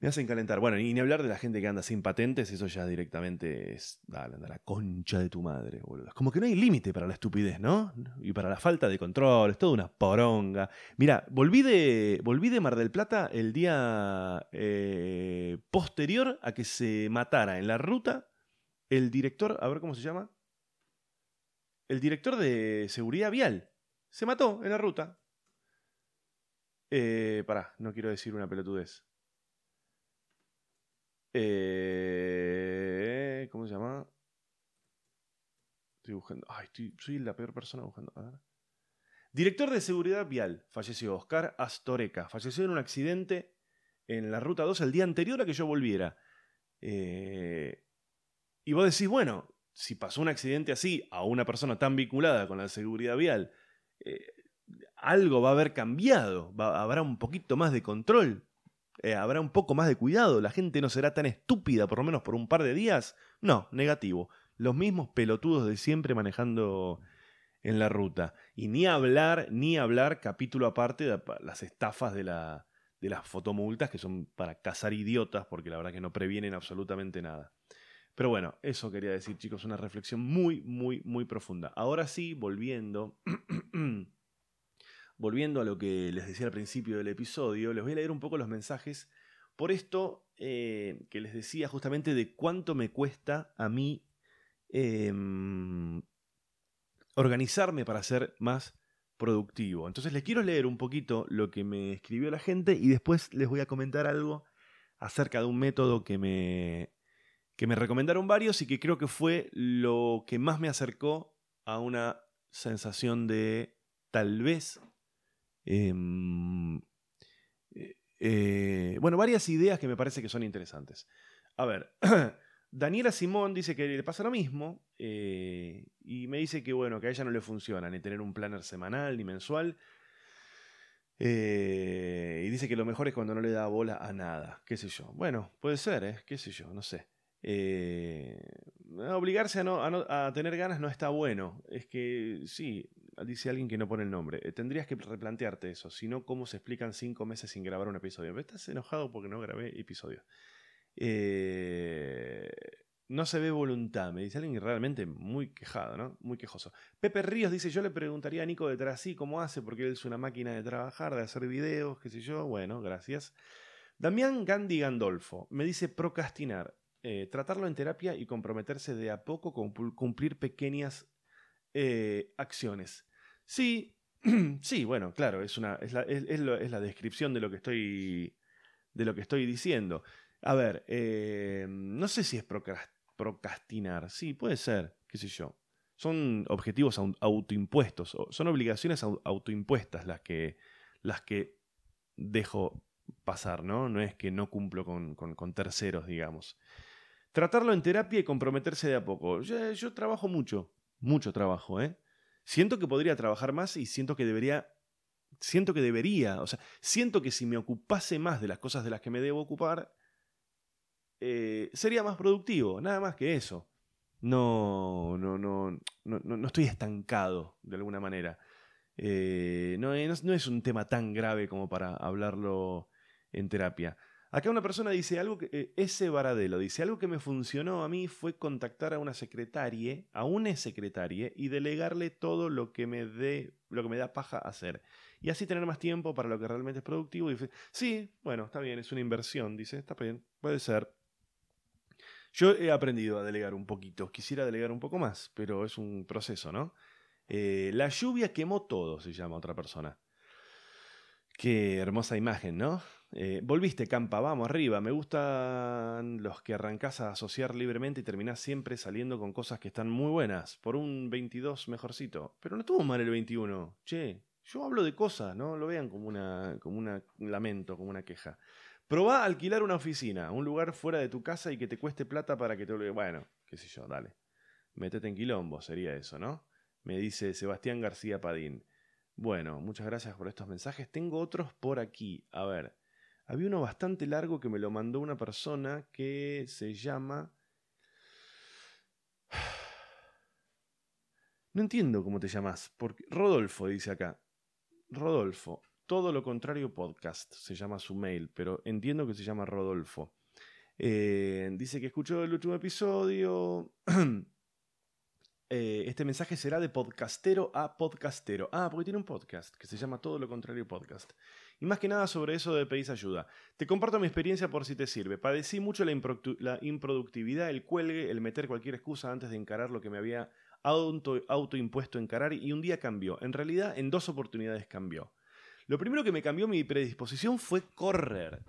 Me hacen calentar. Bueno, y ni hablar de la gente que anda sin patentes, eso ya directamente es. Dale, anda la concha de tu madre, boludo. Como que no hay límite para la estupidez, ¿no? Y para la falta de control, es toda una poronga. Mira, volví de, volví de Mar del Plata el día eh, posterior a que se matara en la ruta el director, a ver cómo se llama. El director de seguridad vial. Se mató en la ruta. Eh, pará, no quiero decir una pelotudez. Eh, ¿Cómo se llama? Estoy buscando. Ay, soy la peor persona buscando. Director de Seguridad Vial. Falleció Oscar Astoreca. Falleció en un accidente en la ruta 2 el día anterior a que yo volviera. Eh, y vos decís, bueno, si pasó un accidente así a una persona tan vinculada con la seguridad vial, eh, algo va a haber cambiado. habrá un poquito más de control. Eh, ¿Habrá un poco más de cuidado? ¿La gente no será tan estúpida por lo menos por un par de días? No, negativo. Los mismos pelotudos de siempre manejando en la ruta. Y ni hablar, ni hablar capítulo aparte de las estafas de, la, de las fotomultas que son para cazar idiotas porque la verdad que no previenen absolutamente nada. Pero bueno, eso quería decir chicos, una reflexión muy, muy, muy profunda. Ahora sí, volviendo volviendo a lo que les decía al principio del episodio, les voy a leer un poco los mensajes por esto eh, que les decía justamente de cuánto me cuesta a mí em, organizarme para ser más productivo. Entonces les quiero leer un poquito lo que me escribió la gente y después les voy a comentar algo acerca de un método que me, que me recomendaron varios y que creo que fue lo que más me acercó a una sensación de tal vez Em, eh, eh, bueno, varias ideas que me parece que son interesantes. A ver, Daniela Simón dice que le pasa lo mismo eh, y me dice que bueno, que a ella no le funciona ni tener un planner semanal ni mensual. y dice que lo mejor es cuando no le da bola a nada, qué sé yo. Bueno, puede ser, qué sé yo, no sé. Obligarse a, tener ganas no está bueno. Es que sí, dice alguien que no pone el nombre. Eh, tendrías que replantearte eso. Si no, ¿cómo se explican cinco meses sin grabar un episodio? Estás enojado porque no grabé episodio. Eh, no se ve voluntad, me dice alguien realmente muy quejado, ¿no? Muy quejoso. Pepe Ríos dice, yo le preguntaría a Nico detrás sí cómo hace, porque él es una máquina de trabajar, de hacer videos, qué sé yo. Bueno, gracias. Damián Gandhi Gandolfo me dice procrastinar, eh, tratarlo en terapia y comprometerse de a poco con cumplir pequeñas acciones. Sí, sí, bueno, claro, es, una, es, la, es, la, descripción de lo que estoy, de lo que estoy diciendo. A ver, eh, no sé si es procrastinar, sí, puede ser, qué sé yo. Son objetivos autoimpuestos, son obligaciones autoimpuestas las que, las que dejo pasar, ¿no? No es que no cumplo con, con, terceros, digamos. Tratarlo en terapia y comprometerse de a poco. Yo, trabajo mucho, mucho trabajo, ¿eh? siento que podría trabajar más y siento que debería, siento que debería, o sea, siento que si me ocupase más de las cosas de las que me debo ocupar, eh, sería más productivo, nada más que eso. No, no, no, no, no estoy estancado de alguna manera. Eh, no, no es un tema tan grave como para hablarlo en terapia. Acá una persona dice algo que. Eh, ese Baradelo dice: Algo que me funcionó a mí fue contactar a una secretaria, a una secretaria, y delegarle todo lo que me dé, lo que me da paja hacer. Y así tener más tiempo para lo que realmente es productivo. Y sí, bueno, está bien, es una inversión. Dice, está bien, puede ser. Yo he aprendido a delegar un poquito. Quisiera delegar un poco más, pero es un proceso, ¿no? Eh, la lluvia quemó todo, se llama otra persona. Qué hermosa imagen, ¿no? Eh, volviste, Campa, vamos arriba. Me gustan los que arrancás a asociar libremente y terminás siempre saliendo con cosas que están muy buenas. Por un 22 mejorcito. Pero no estuvo mal el 21. Che, yo hablo de cosas, no lo vean como una, como un lamento, como una queja. Probá alquilar una oficina, un lugar fuera de tu casa y que te cueste plata para que te lo... Bueno, qué sé yo, dale. Métete en quilombo, sería eso, ¿no? Me dice Sebastián García Padín. Bueno, muchas gracias por estos mensajes. Tengo otros por aquí. A ver. Había uno bastante largo que me lo mandó una persona que se llama... No entiendo cómo te llamas. Porque... Rodolfo dice acá. Rodolfo. todo lo contrario podcast, se llama su mail, pero entiendo que se llama Rodolfo. Eh, dice que escuchó el último episodio. Eh, este mensaje será de podcastero a podcastero. Ah, porque tiene un podcast que se llama Todo lo contrario podcast. Y más que nada sobre eso de pedís ayuda. Te comparto mi experiencia por si te sirve. Padecí mucho la, improductividad, el cuelgue, el meter cualquier excusa antes de encarar lo que me había auto, autoimpuesto encarar y un día cambió. En realidad, en dos oportunidades cambió. Lo primero que me cambió mi predisposición fue correr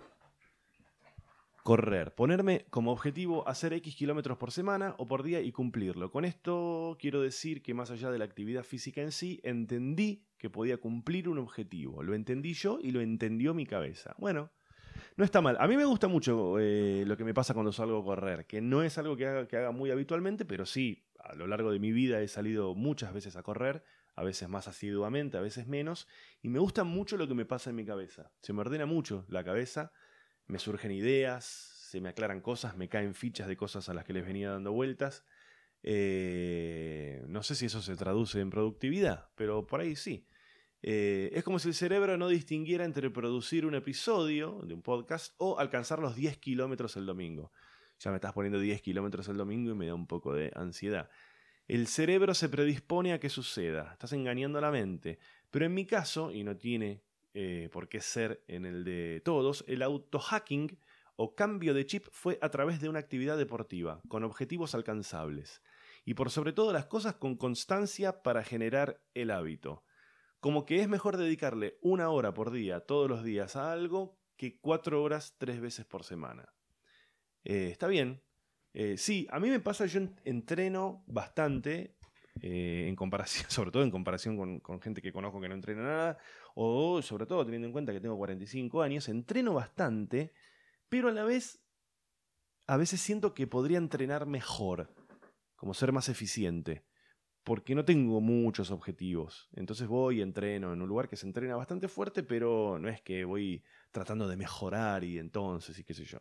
correr, ponerme como objetivo hacer X kilómetros por semana o por día y cumplirlo. Con esto quiero decir que más allá de la actividad física en sí, entendí que podía cumplir un objetivo. Lo entendí yo y lo entendió mi cabeza. Bueno, no está mal. A mí me gusta mucho eh, lo que me pasa cuando salgo a correr, que no es algo que haga, que haga muy habitualmente, pero sí, a lo largo de mi vida he salido muchas veces a correr, a veces más asiduamente, a veces menos, y me gusta mucho lo que me pasa en mi cabeza. Se me ordena mucho la cabeza me surgen ideas, se me aclaran cosas, me caen fichas de cosas a las que les venía dando vueltas. Eh, no sé si eso se traduce en productividad, pero por ahí sí. Eh, es como si el cerebro no distinguiera entre producir un episodio de un podcast o alcanzar los 10 kilómetros el domingo. Ya me estás poniendo 10 kilómetros el domingo y me da un poco de ansiedad. El cerebro se predispone a que suceda, estás engañando a la mente. Pero en mi caso, y no tiene eh, por qué ser en el de todos, el auto-hacking o cambio de chip fue a través de una actividad deportiva, con objetivos alcanzables. Y por sobre todo las cosas con constancia para generar el hábito. Como que es mejor dedicarle una hora por día, todos los días, a algo que cuatro horas tres veces por semana. Eh, está bien. Eh, sí, a mí me pasa, yo entreno bastante, eh, en comparación, sobre todo en comparación con, gente que conozco que no entrena nada, o sobre todo teniendo en cuenta que tengo 45 años, entreno bastante, pero a la vez a veces siento que podría entrenar mejor, como ser más eficiente, porque no tengo muchos objetivos. Entonces voy y entreno en un lugar que se entrena bastante fuerte, pero no es que voy tratando de mejorar y entonces y qué sé yo.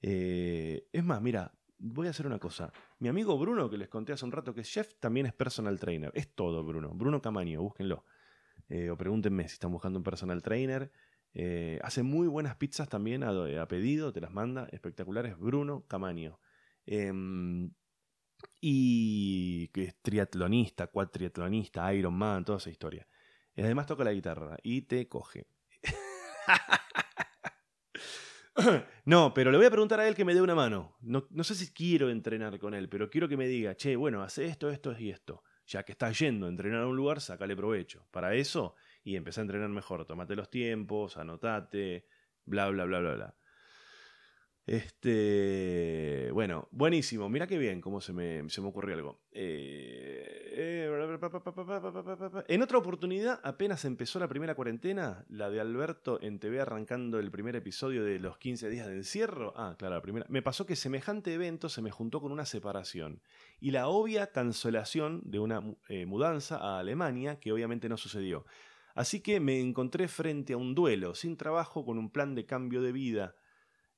Eh, es más, mira, voy a hacer una cosa. Mi amigo Bruno, que les conté hace un rato que es chef, también es personal trainer. Es todo, Bruno. Bruno Camaño, búsquenlo. Eh, o pregúntenme si están buscando un personal trainer. Eh, hace muy buenas pizzas también a, pedido, te las manda, espectaculares. Bruno Camaño. Em, y que es triatlonista, cuatriatlonista, Ironman, toda esa historia. Y además toca la guitarra y te coge. no, pero le voy a preguntar a él que me dé una mano. No, sé si quiero entrenar con él, pero quiero que me diga, che, bueno, hace esto, esto y esto. Ya que estás yendo a entrenar a un lugar, sacale provecho. Para eso, y empecé a entrenar mejor. Tomate los tiempos, anotate, bla, bla, bla, bla, bla. Este, bueno, buenísimo. Mira qué bien cómo se me, se me ocurrió algo. en otra oportunidad, apenas empezó la primera cuarentena, la de Alberto en TV arrancando el primer episodio de los 15 días de encierro. Ah, claro, la primera. Me pasó que semejante evento se me juntó con una separación y la obvia cancelación de una mudanza a Alemania que obviamente no sucedió. Así que me encontré frente a un duelo, sin trabajo, con un plan de cambio de vida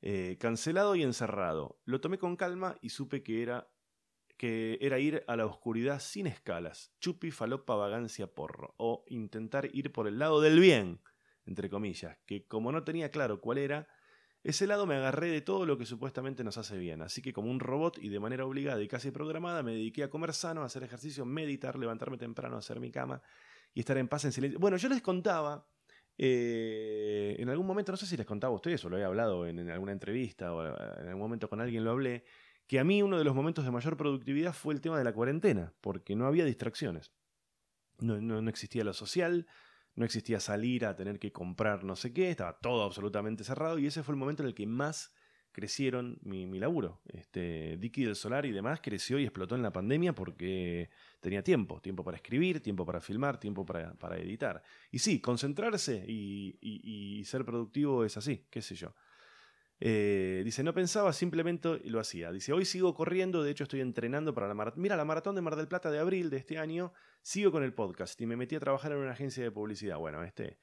eh, cancelado y encerrado. Lo tomé con calma y supe que era, que era ir a la oscuridad sin escalas, chupi, falopa, vagancia, porro, o intentar ir por el lado del bien, entre comillas, que como no tenía claro cuál era, ese lado me agarré de todo lo que supuestamente nos hace bien, así que como un robot y de manera obligada y casi programada me dediqué a comer sano, a hacer ejercicio, meditar, levantarme temprano, hacer mi cama y estar en paz en silencio. Bueno, yo les contaba eh, en algún momento, no sé si les contaba a ustedes o lo he hablado en, alguna entrevista o eh, en algún momento con alguien lo hablé, que a mí uno de los momentos de mayor productividad fue el tema de la cuarentena, porque no había distracciones. No, no, existía lo social, no existía salir a tener que comprar no sé qué, estaba todo absolutamente cerrado y ese fue el momento en el que más crecieron mi, mi laburo. Este, Dicky del Solar y demás creció y explotó en la pandemia porque tenía tiempo, tiempo para escribir, tiempo para filmar, tiempo para, para editar. Y sí, concentrarse y, y, ser productivo es así, qué sé yo. Eh, dice, no pensaba, simplemente lo hacía. Dice, hoy sigo corriendo, de hecho estoy entrenando para la maratón. Mira, la maratón de Mar del Plata de abril de este año, sigo con el podcast y me metí a trabajar en una agencia de publicidad. Bueno, este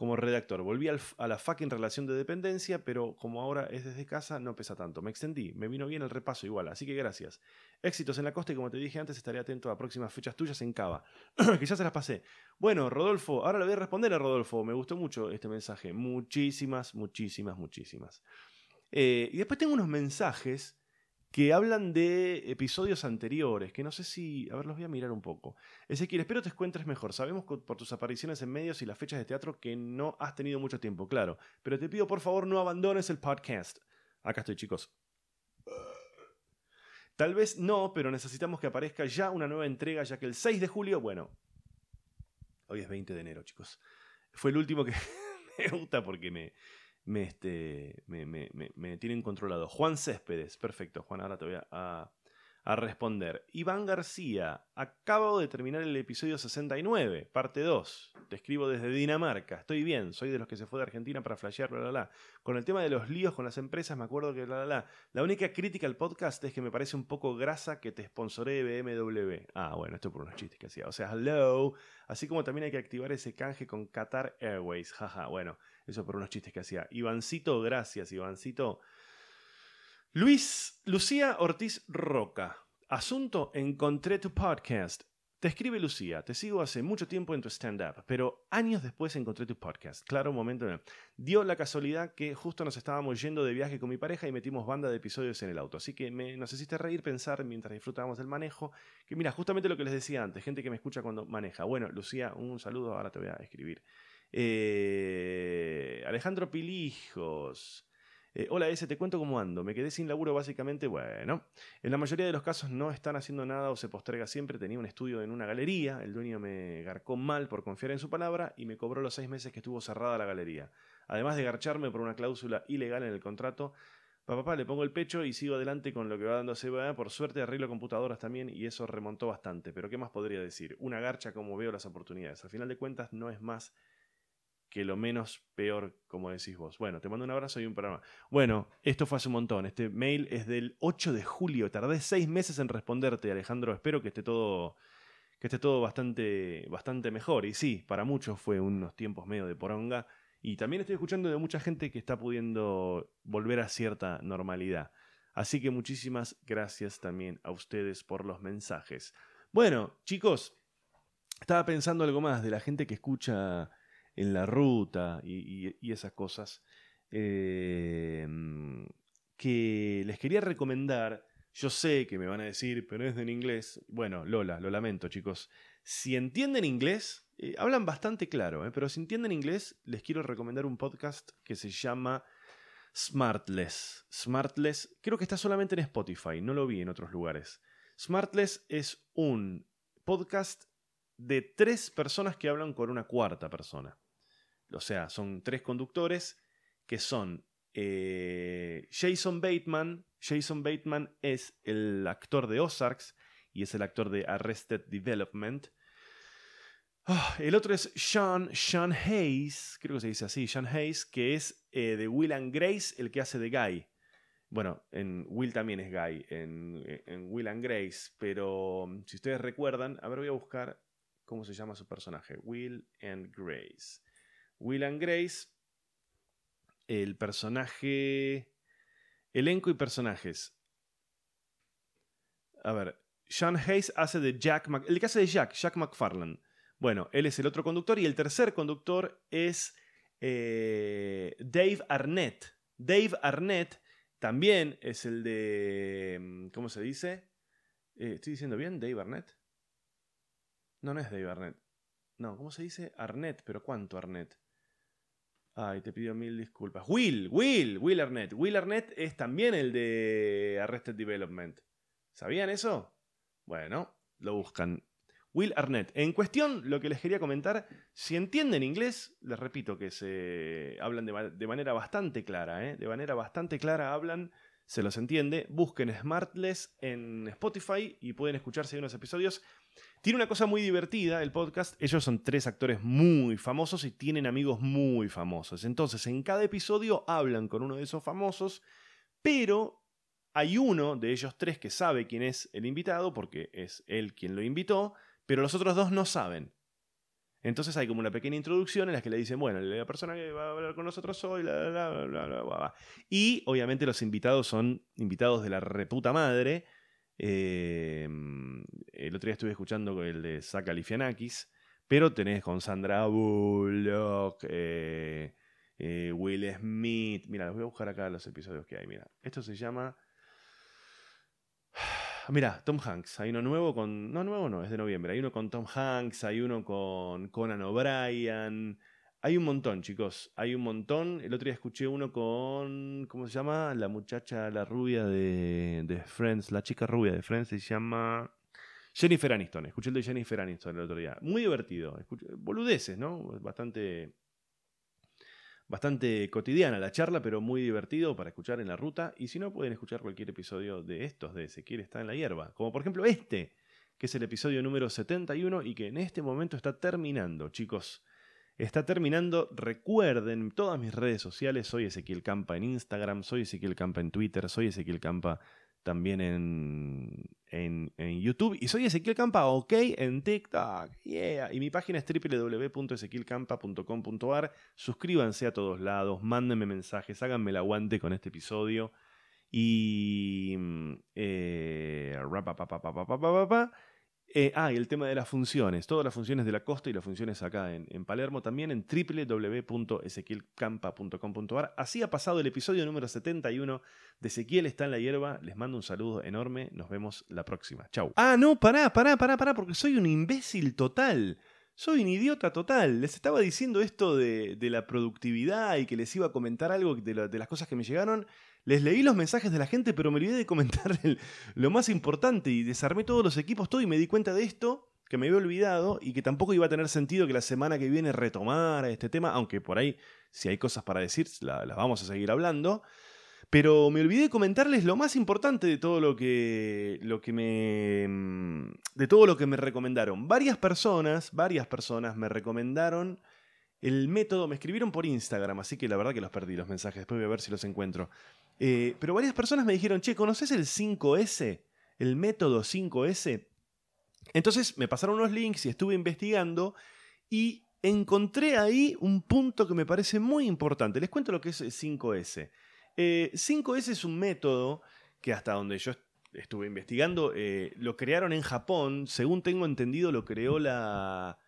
como redactor. Volví a la fucking relación de dependencia, pero como ahora es desde casa, no pesa tanto. Me extendí, me vino bien el repaso igual, así que gracias. Éxitos en la costa y como te dije antes, estaré atento a próximas fechas tuyas en Cava. que ya se las pasé. Bueno, Rodolfo, ahora le voy a responder a Rodolfo. Me gustó mucho este mensaje. Muchísimas, muchísimas, muchísimas. Eh, y después tengo unos mensajes que hablan de episodios anteriores, que no sé si... A ver, los voy a mirar un poco. Ezequiel, espero te encuentres mejor. Sabemos por tus apariciones en medios y las fechas de teatro que no has tenido mucho tiempo, claro. Pero te pido por favor no abandones el podcast. Acá estoy, chicos. Tal vez no, pero necesitamos que aparezca ya una nueva entrega, ya que el 6 de julio, bueno, hoy es 20 de enero, chicos. Fue el último que me gusta porque me, me, este, me, tienen controlado. Juan Céspedes, perfecto, Juan, ahora te voy a, responder. Iván García, acabo de terminar el episodio 69, parte 2. Te escribo desde Dinamarca, estoy bien, soy de los que se fue de Argentina para flashear, bla, bla, bla. Con el tema de los líos con las empresas, me acuerdo que, bla, bla, bla. La única crítica al podcast es que me parece un poco grasa que te sponsoree BMW. Ah, bueno, esto por unos chistes que hacía. O sea, hello. Así como también hay que activar ese canje con Qatar Airways. Jaja, bueno, eso por unos chistes que hacía. Ivancito, gracias, Ivancito. Luis Lucía Ortiz Roca. Asunto, encontré tu podcast. Te escribe Lucía, te sigo hace mucho tiempo en tu stand-up, pero años después encontré tu podcast. Claro, un momento. Dio la casualidad que justo nos estábamos yendo de viaje con mi pareja y metimos banda de episodios en el auto. Así que me, nos hiciste reír pensar mientras disfrutábamos del manejo. Que mira, justamente lo que les decía antes, gente que me escucha cuando maneja. Bueno, Lucía, un saludo, ahora te voy a escribir. Eh, Alejandro Pilijos. Eh, hola ese, te cuento cómo ando. Me quedé sin laburo básicamente, bueno. En la mayoría de los casos no están haciendo nada o se posterga siempre. Tenía un estudio en una galería, el dueño me garcó mal por confiar en su palabra y me cobró los seis meses que estuvo cerrada la galería. Además de garcharme por una cláusula ilegal en el contrato, papá, le pongo el pecho y sigo adelante con lo que va dándose. Por suerte arreglo computadoras también y eso remontó bastante. Pero ¿qué más podría decir? Una garcha como veo las oportunidades. Al final de cuentas no es más que lo menos peor, como decís vos. Bueno, te mando un abrazo y un programa. Bueno, esto fue hace un montón. Este mail es del 8 de julio. Tardé seis meses en responderte, Alejandro. Espero que esté todo, que esté todo bastante, bastante mejor. Y sí, para muchos fue unos tiempos medio de poronga. Y también estoy escuchando de mucha gente que está pudiendo volver a cierta normalidad. Así que muchísimas gracias también a ustedes por los mensajes. Bueno, chicos, estaba pensando algo más de la gente que escucha en la ruta y, esas cosas, em, que les quería recomendar. Yo sé que me van a decir, pero es en inglés. Bueno, Lola, lo lamento, chicos. Si entienden inglés, eh, hablan bastante claro, eh, pero si entienden inglés, les quiero recomendar un podcast que se llama Smartless. Smartless, creo que está solamente en Spotify, no lo vi en otros lugares. Smartless es un podcast de tres personas que hablan con una cuarta persona. O sea, son tres conductores que son eh, Jason Bateman. Jason Bateman es el actor de Ozarks y es el actor de Arrested Development. Ah, el otro es Sean, Sean Hayes, creo que se dice así, Sean Hayes, que es eh, de Will and Grace, el que hace de Guy. Bueno, en Will también es Guy, en, en Will and Grace, pero mm, si ustedes recuerdan, a ver, voy a buscar cómo se llama su personaje, Will and Grace. Will and Grace, el personaje, elenco y personajes. A ver, Sean Hayes hace de Jack, el que hace de Jack, Jack McFarland. Bueno, él es el otro conductor y el tercer conductor es eh, Dave Arnett. Dave Arnett también es el de, mm, ¿cómo se dice? Eh, ¿Estoy diciendo bien? Dave Arnett. No, no es Dave Arnett. No, ¿cómo se dice? Arnett, pero ¿cuánto Arnett? Ay, te pido mil disculpas. Will, Will, Will Arnett. Will Arnett es también el de Arrested Development. ¿Sabían eso? Bueno, lo buscan. Will Arnett. En cuestión, lo que les quería comentar, si entienden inglés, les repito que se hablan de, manera bastante clara, ¿eh? de manera bastante clara hablan se los entiende, busquen Smartless en Spotify y pueden escucharse unos episodios. Tiene una cosa muy divertida el podcast, ellos son tres actores muy famosos y tienen amigos muy famosos. Entonces, en cada episodio hablan con uno de esos famosos, pero hay uno de ellos tres que sabe quién es el invitado, porque es él quien lo invitó, pero los otros dos no saben. Entonces hay como una pequeña introducción en la que le dicen, bueno, la persona que va a hablar con nosotros hoy, bla, bla, bla, bla, bla. Y obviamente los invitados son invitados de la reputa madre. Eh, el otro día estuve escuchando el de Zach Lifianakis, pero tenés con Sandra Bullock, eh, eh, Will Smith. Mira, los voy a buscar acá los episodios que hay. Mira, esto se llama Mira, Tom Hanks, hay uno nuevo con. No, nuevo no, es de noviembre. Hay uno con Tom Hanks, hay uno con Conan O'Brien. Hay un montón, chicos. Hay un montón. El otro día escuché uno con. ¿Cómo se llama? La muchacha, la rubia de, de Friends. La chica rubia de Friends se llama. Jennifer Aniston. Escuché el de Jennifer Aniston el otro día. Muy divertido. boludeces, ¿no? Bastante bastante cotidiana la charla, pero muy divertido para escuchar en la ruta. Y si no, pueden escuchar cualquier episodio de estos de Ezequiel está en la hierba. Como por ejemplo este, que es el episodio número 71 y que en este momento está terminando, chicos. Está terminando. Recuerden, todas mis redes sociales, soy Ezequiel Campa en Instagram, soy Ezequiel Campa en Twitter, soy Ezequiel Campa también en, YouTube. Y soy Ezequiel Campa, ok, en TikTok. Yeah. Y mi página es www.ezequielcampa.com.ar. Suscríbanse a todos lados, mándenme mensajes, háganme el aguante con este episodio. Y. Mm, eh, eh, ah, y el tema de las funciones, todas las funciones de la costa y las funciones acá en, Palermo también en www.ezequielcampa.com.ar. Así ha pasado el episodio número 71 de Ezequiel está en la hierba. Les mando un saludo enorme. Nos vemos la próxima. Chau. Ah, no, pará, pará, pará, pará, porque soy un imbécil total. Soy un idiota total. Les estaba diciendo esto de, la productividad y que les iba a comentar algo de, de las cosas que me llegaron. Les leí los mensajes de la gente, pero me olvidé de comentar lo más importante y desarmé todos los equipos, todo y me di cuenta de esto que me había olvidado y que tampoco iba a tener sentido que la semana que viene retomara este tema, aunque por ahí, si hay cosas para decir, las vamos a seguir hablando. Pero me olvidé de comentarles lo más importante de todo lo que, lo que me. Mm, de todo lo que me recomendaron. Varias personas, varias personas me recomendaron el método. Me escribieron por Instagram, así que la verdad que los perdí los mensajes. Después voy a ver si los encuentro. Eh, pero varias personas me dijeron, che, ¿conoces el 5S? El método 5S. Entonces me pasaron unos links y estuve investigando y encontré ahí un punto que me parece muy importante. Les cuento lo que es el 5S. 5S eh, es un método que hasta donde yo estuve investigando, eh, lo crearon en Japón. Según tengo entendido, lo creó la,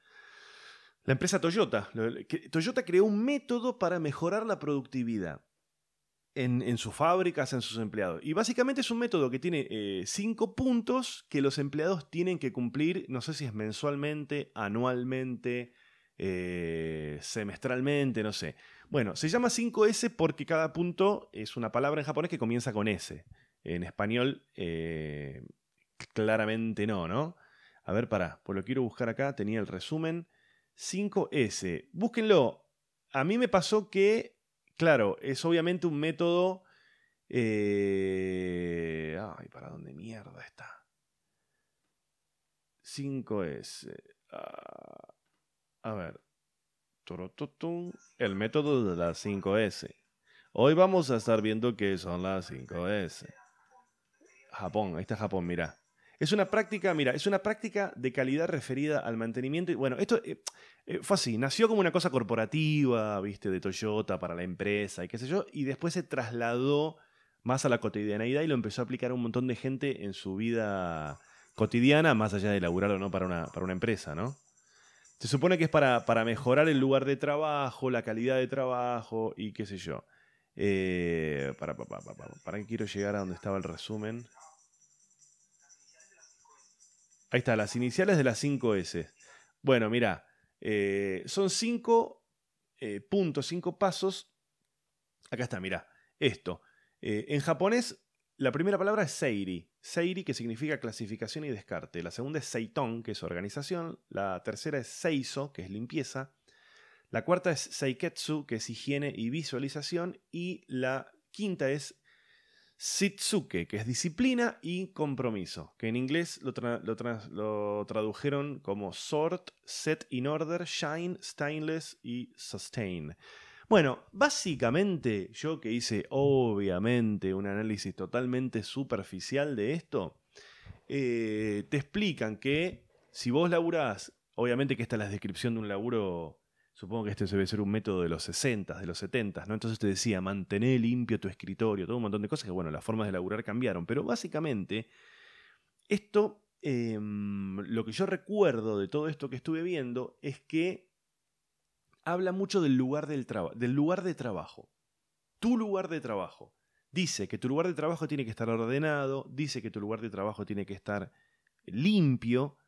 la empresa Toyota. Toyota creó un método para mejorar la productividad en, sus fábricas, en sus empleados. Y básicamente es un método que tiene eh, cinco puntos que los empleados tienen que cumplir, no sé si es mensualmente, anualmente, eh, semestralmente, no sé. Bueno, se llama 5S porque cada punto es una palabra en japonés que comienza con S. En español, eh, claramente no, ¿no? A ver, pará, pues lo quiero buscar acá, tenía el resumen. 5S, búsquenlo. A mí me pasó que Claro, es obviamente un método... Eh, ay, ¿para dónde mierda está? 5S. Ah, a ver. El método de las 5S. Hoy vamos a estar viendo qué son las 5S. Japón, ahí está Japón, mira. Es una práctica, mira, es una práctica de calidad referida al mantenimiento. Bueno, esto eh, eh, fue así, nació como una cosa corporativa, viste, de Toyota para la empresa y qué sé yo, y después se trasladó más a la cotidianeidad y lo empezó a aplicar a un montón de gente en su vida cotidiana, más allá de laburar o no para una, para una empresa, ¿no? Se supone que es para, para, mejorar el lugar de trabajo, la calidad de trabajo y qué sé yo. Eh, para, para, para, para, que quiero llegar a donde estaba el resumen. Ahí está, las iniciales de las 5S. Bueno, mira, eh, son cinco eh, puntos, cinco pasos. Acá está, mira, esto. Eh, en japonés, la primera palabra es seiri. Seiri, que significa clasificación y descarte. La segunda es seiton, que es organización. La tercera es seiso, que es limpieza. La cuarta es seiketsu, que es higiene y visualización. Y la quinta es Sitsuke, que es disciplina y compromiso, que en inglés lo, tradujeron como sort, set in order, shine, stainless y sustain. Bueno, básicamente yo que hice obviamente un análisis totalmente superficial de esto, eh, te explican que si vos laburás obviamente que esta es la descripción de un laburo, supongo que este debe ser un método de los 60, de los 70, ¿no? Entonces te decía, mantener limpio tu escritorio, todo un montón de cosas que, bueno, las formas de laburar cambiaron, pero básicamente esto, em, lo que yo recuerdo de todo esto que estuve viendo es que habla mucho del lugar, del, del lugar de trabajo. Tu lugar de trabajo. Dice que tu lugar de trabajo tiene que estar ordenado, dice que tu lugar de trabajo tiene que estar limpio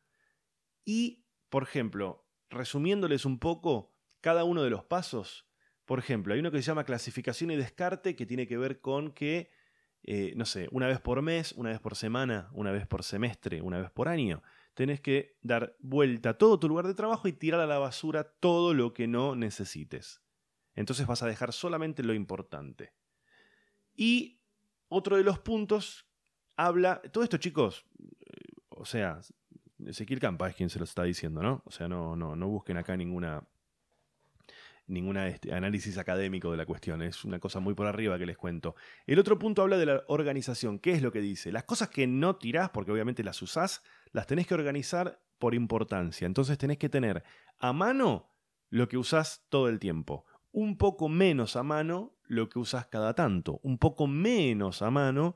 y, por ejemplo, resumiéndoles un poco cada uno de los pasos, por ejemplo, hay uno que se llama clasificación y descarte que tiene que ver con que, eh, no sé, una vez por mes, una vez por semana, una vez por semestre, una vez por año, tenés que dar vuelta a todo tu lugar de trabajo y tirar a la basura todo lo que no necesites. Entonces vas a dejar solamente lo importante. Y otro de los puntos habla, todo esto chicos, eh, o sea, Ezequiel Campa es quien se lo está diciendo, ¿no? O sea, no, no, no busquen acá ninguna ninguna este, análisis académico de la cuestión, es una cosa muy por arriba que les cuento. El otro punto habla de la organización, ¿qué es lo que dice? Las cosas que no tirás, porque obviamente las usás, las tenés que organizar por importancia. Entonces tenés que tener a mano lo que usás todo el tiempo, un poco menos a mano lo que usás cada tanto, un poco menos a mano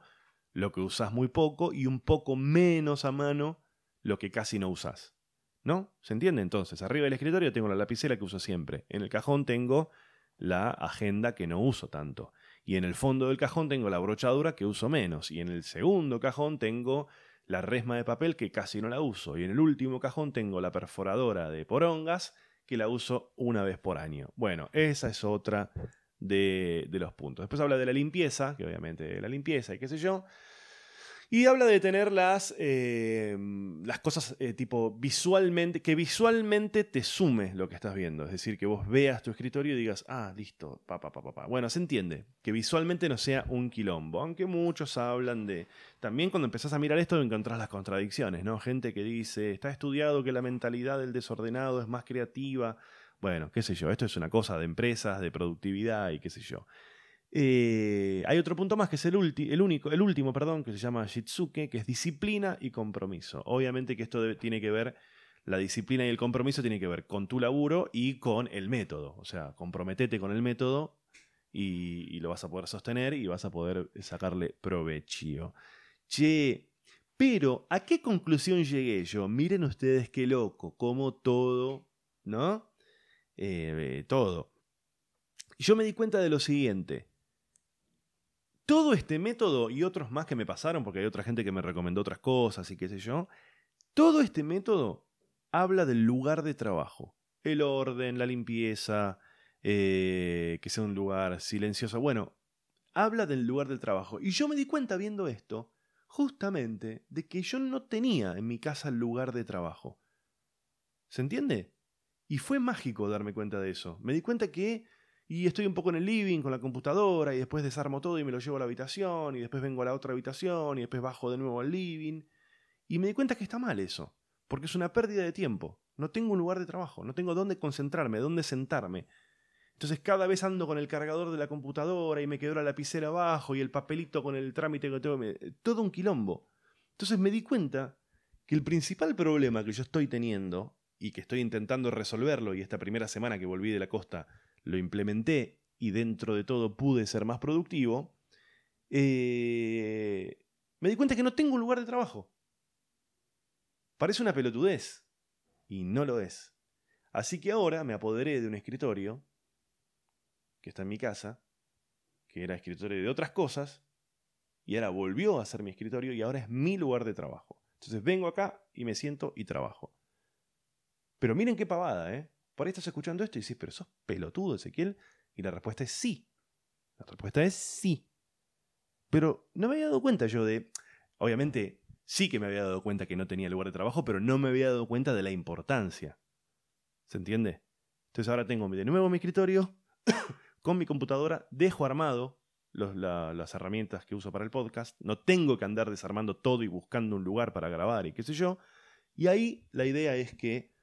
lo que usás muy poco y un poco menos a mano lo que casi no usás. ¿No? ¿Se entiende? Entonces, arriba del escritorio tengo la lapicera que uso siempre. En el cajón tengo la agenda que no uso tanto. Y en el fondo del cajón tengo la brochadura que uso menos. Y en el segundo cajón tengo la resma de papel que casi no la uso. Y en el último cajón tengo la perforadora de porongas que la uso una vez por año. Bueno, esa es otra de, de los puntos. Después habla de la limpieza, que obviamente la limpieza y qué sé yo. Y habla de tener las, eh, las cosas eh, tipo visualmente, que visualmente te sume lo que estás viendo. Es decir, que vos veas tu escritorio y digas, ah, listo, pa, pa, pa, pa, Bueno, se entiende, que visualmente no sea un quilombo. Aunque muchos hablan de. También cuando empezás a mirar esto encontrás las contradicciones, ¿no? Gente que dice, está estudiado que la mentalidad del desordenado es más creativa. Bueno, qué sé yo, esto es una cosa de empresas, de productividad y qué sé yo. Eh, hay otro punto más que es el, el, único, el último, perdón, que se llama Shitsuke, que es disciplina y compromiso. Obviamente que esto tiene que ver, la disciplina y el compromiso tiene que ver con tu laburo y con el método. O sea, comprometete con el método y, lo vas a poder sostener y vas a poder sacarle provecho. Che, pero ¿a qué conclusión llegué yo? Miren ustedes qué loco, como todo, ¿no? Eh, todo. Yo me di cuenta de lo siguiente. Todo este método y otros más que me pasaron, porque hay otra gente que me recomendó otras cosas y qué sé yo, todo este método habla del lugar de trabajo. El orden, la limpieza, eh, que sea un lugar silencioso. Bueno, habla del lugar del trabajo. Y yo me di cuenta viendo esto, justamente, de que yo no tenía en mi casa el lugar de trabajo. ¿Se entiende? Y fue mágico darme cuenta de eso. Me di cuenta que y estoy un poco en el living con la computadora y después desarmo todo y me lo llevo a la habitación y después vengo a la otra habitación y después bajo de nuevo al living. Y me di cuenta que está mal eso, porque es una pérdida de tiempo. No tengo un lugar de trabajo, no tengo dónde concentrarme, dónde sentarme. Entonces cada vez ando con el cargador de la computadora y me quedo la lapicera abajo y el papelito con el trámite que tengo. Todo un quilombo. Entonces me di cuenta que el principal problema que yo estoy teniendo y que estoy intentando resolverlo y esta primera semana que volví de la costa lo implementé y dentro de todo pude ser más productivo, eh, me di cuenta que no tengo un lugar de trabajo. Parece una pelotudez, y no lo es. Así que ahora me apoderé de un escritorio, que está en mi casa, que era escritorio de otras cosas, y ahora volvió a ser mi escritorio y ahora es mi lugar de trabajo. Entonces vengo acá y me siento y trabajo. Pero miren qué pavada, ¿eh? Por ahí estás escuchando esto y dices, pero sos pelotudo, Ezequiel. Y la respuesta es sí. La respuesta es sí. Pero no me había dado cuenta yo de... Obviamente, sí que me había dado cuenta que no tenía lugar de trabajo, pero no me había dado cuenta de la importancia. ¿Se entiende? Entonces ahora tengo de nuevo mi escritorio con mi computadora, dejo armado las herramientas que uso para el podcast, no tengo que andar desarmando todo y buscando un lugar para grabar y qué sé yo. Y ahí la idea es que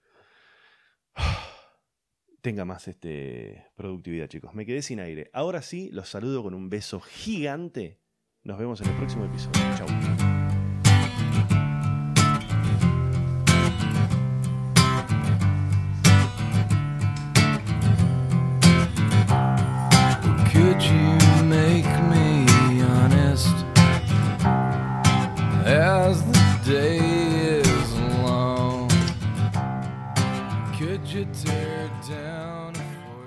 tenga más este, productividad, chicos. Me quedé sin aire. Ahora sí, los saludo con un beso gigante. Nos vemos en el próximo episodio. Chau.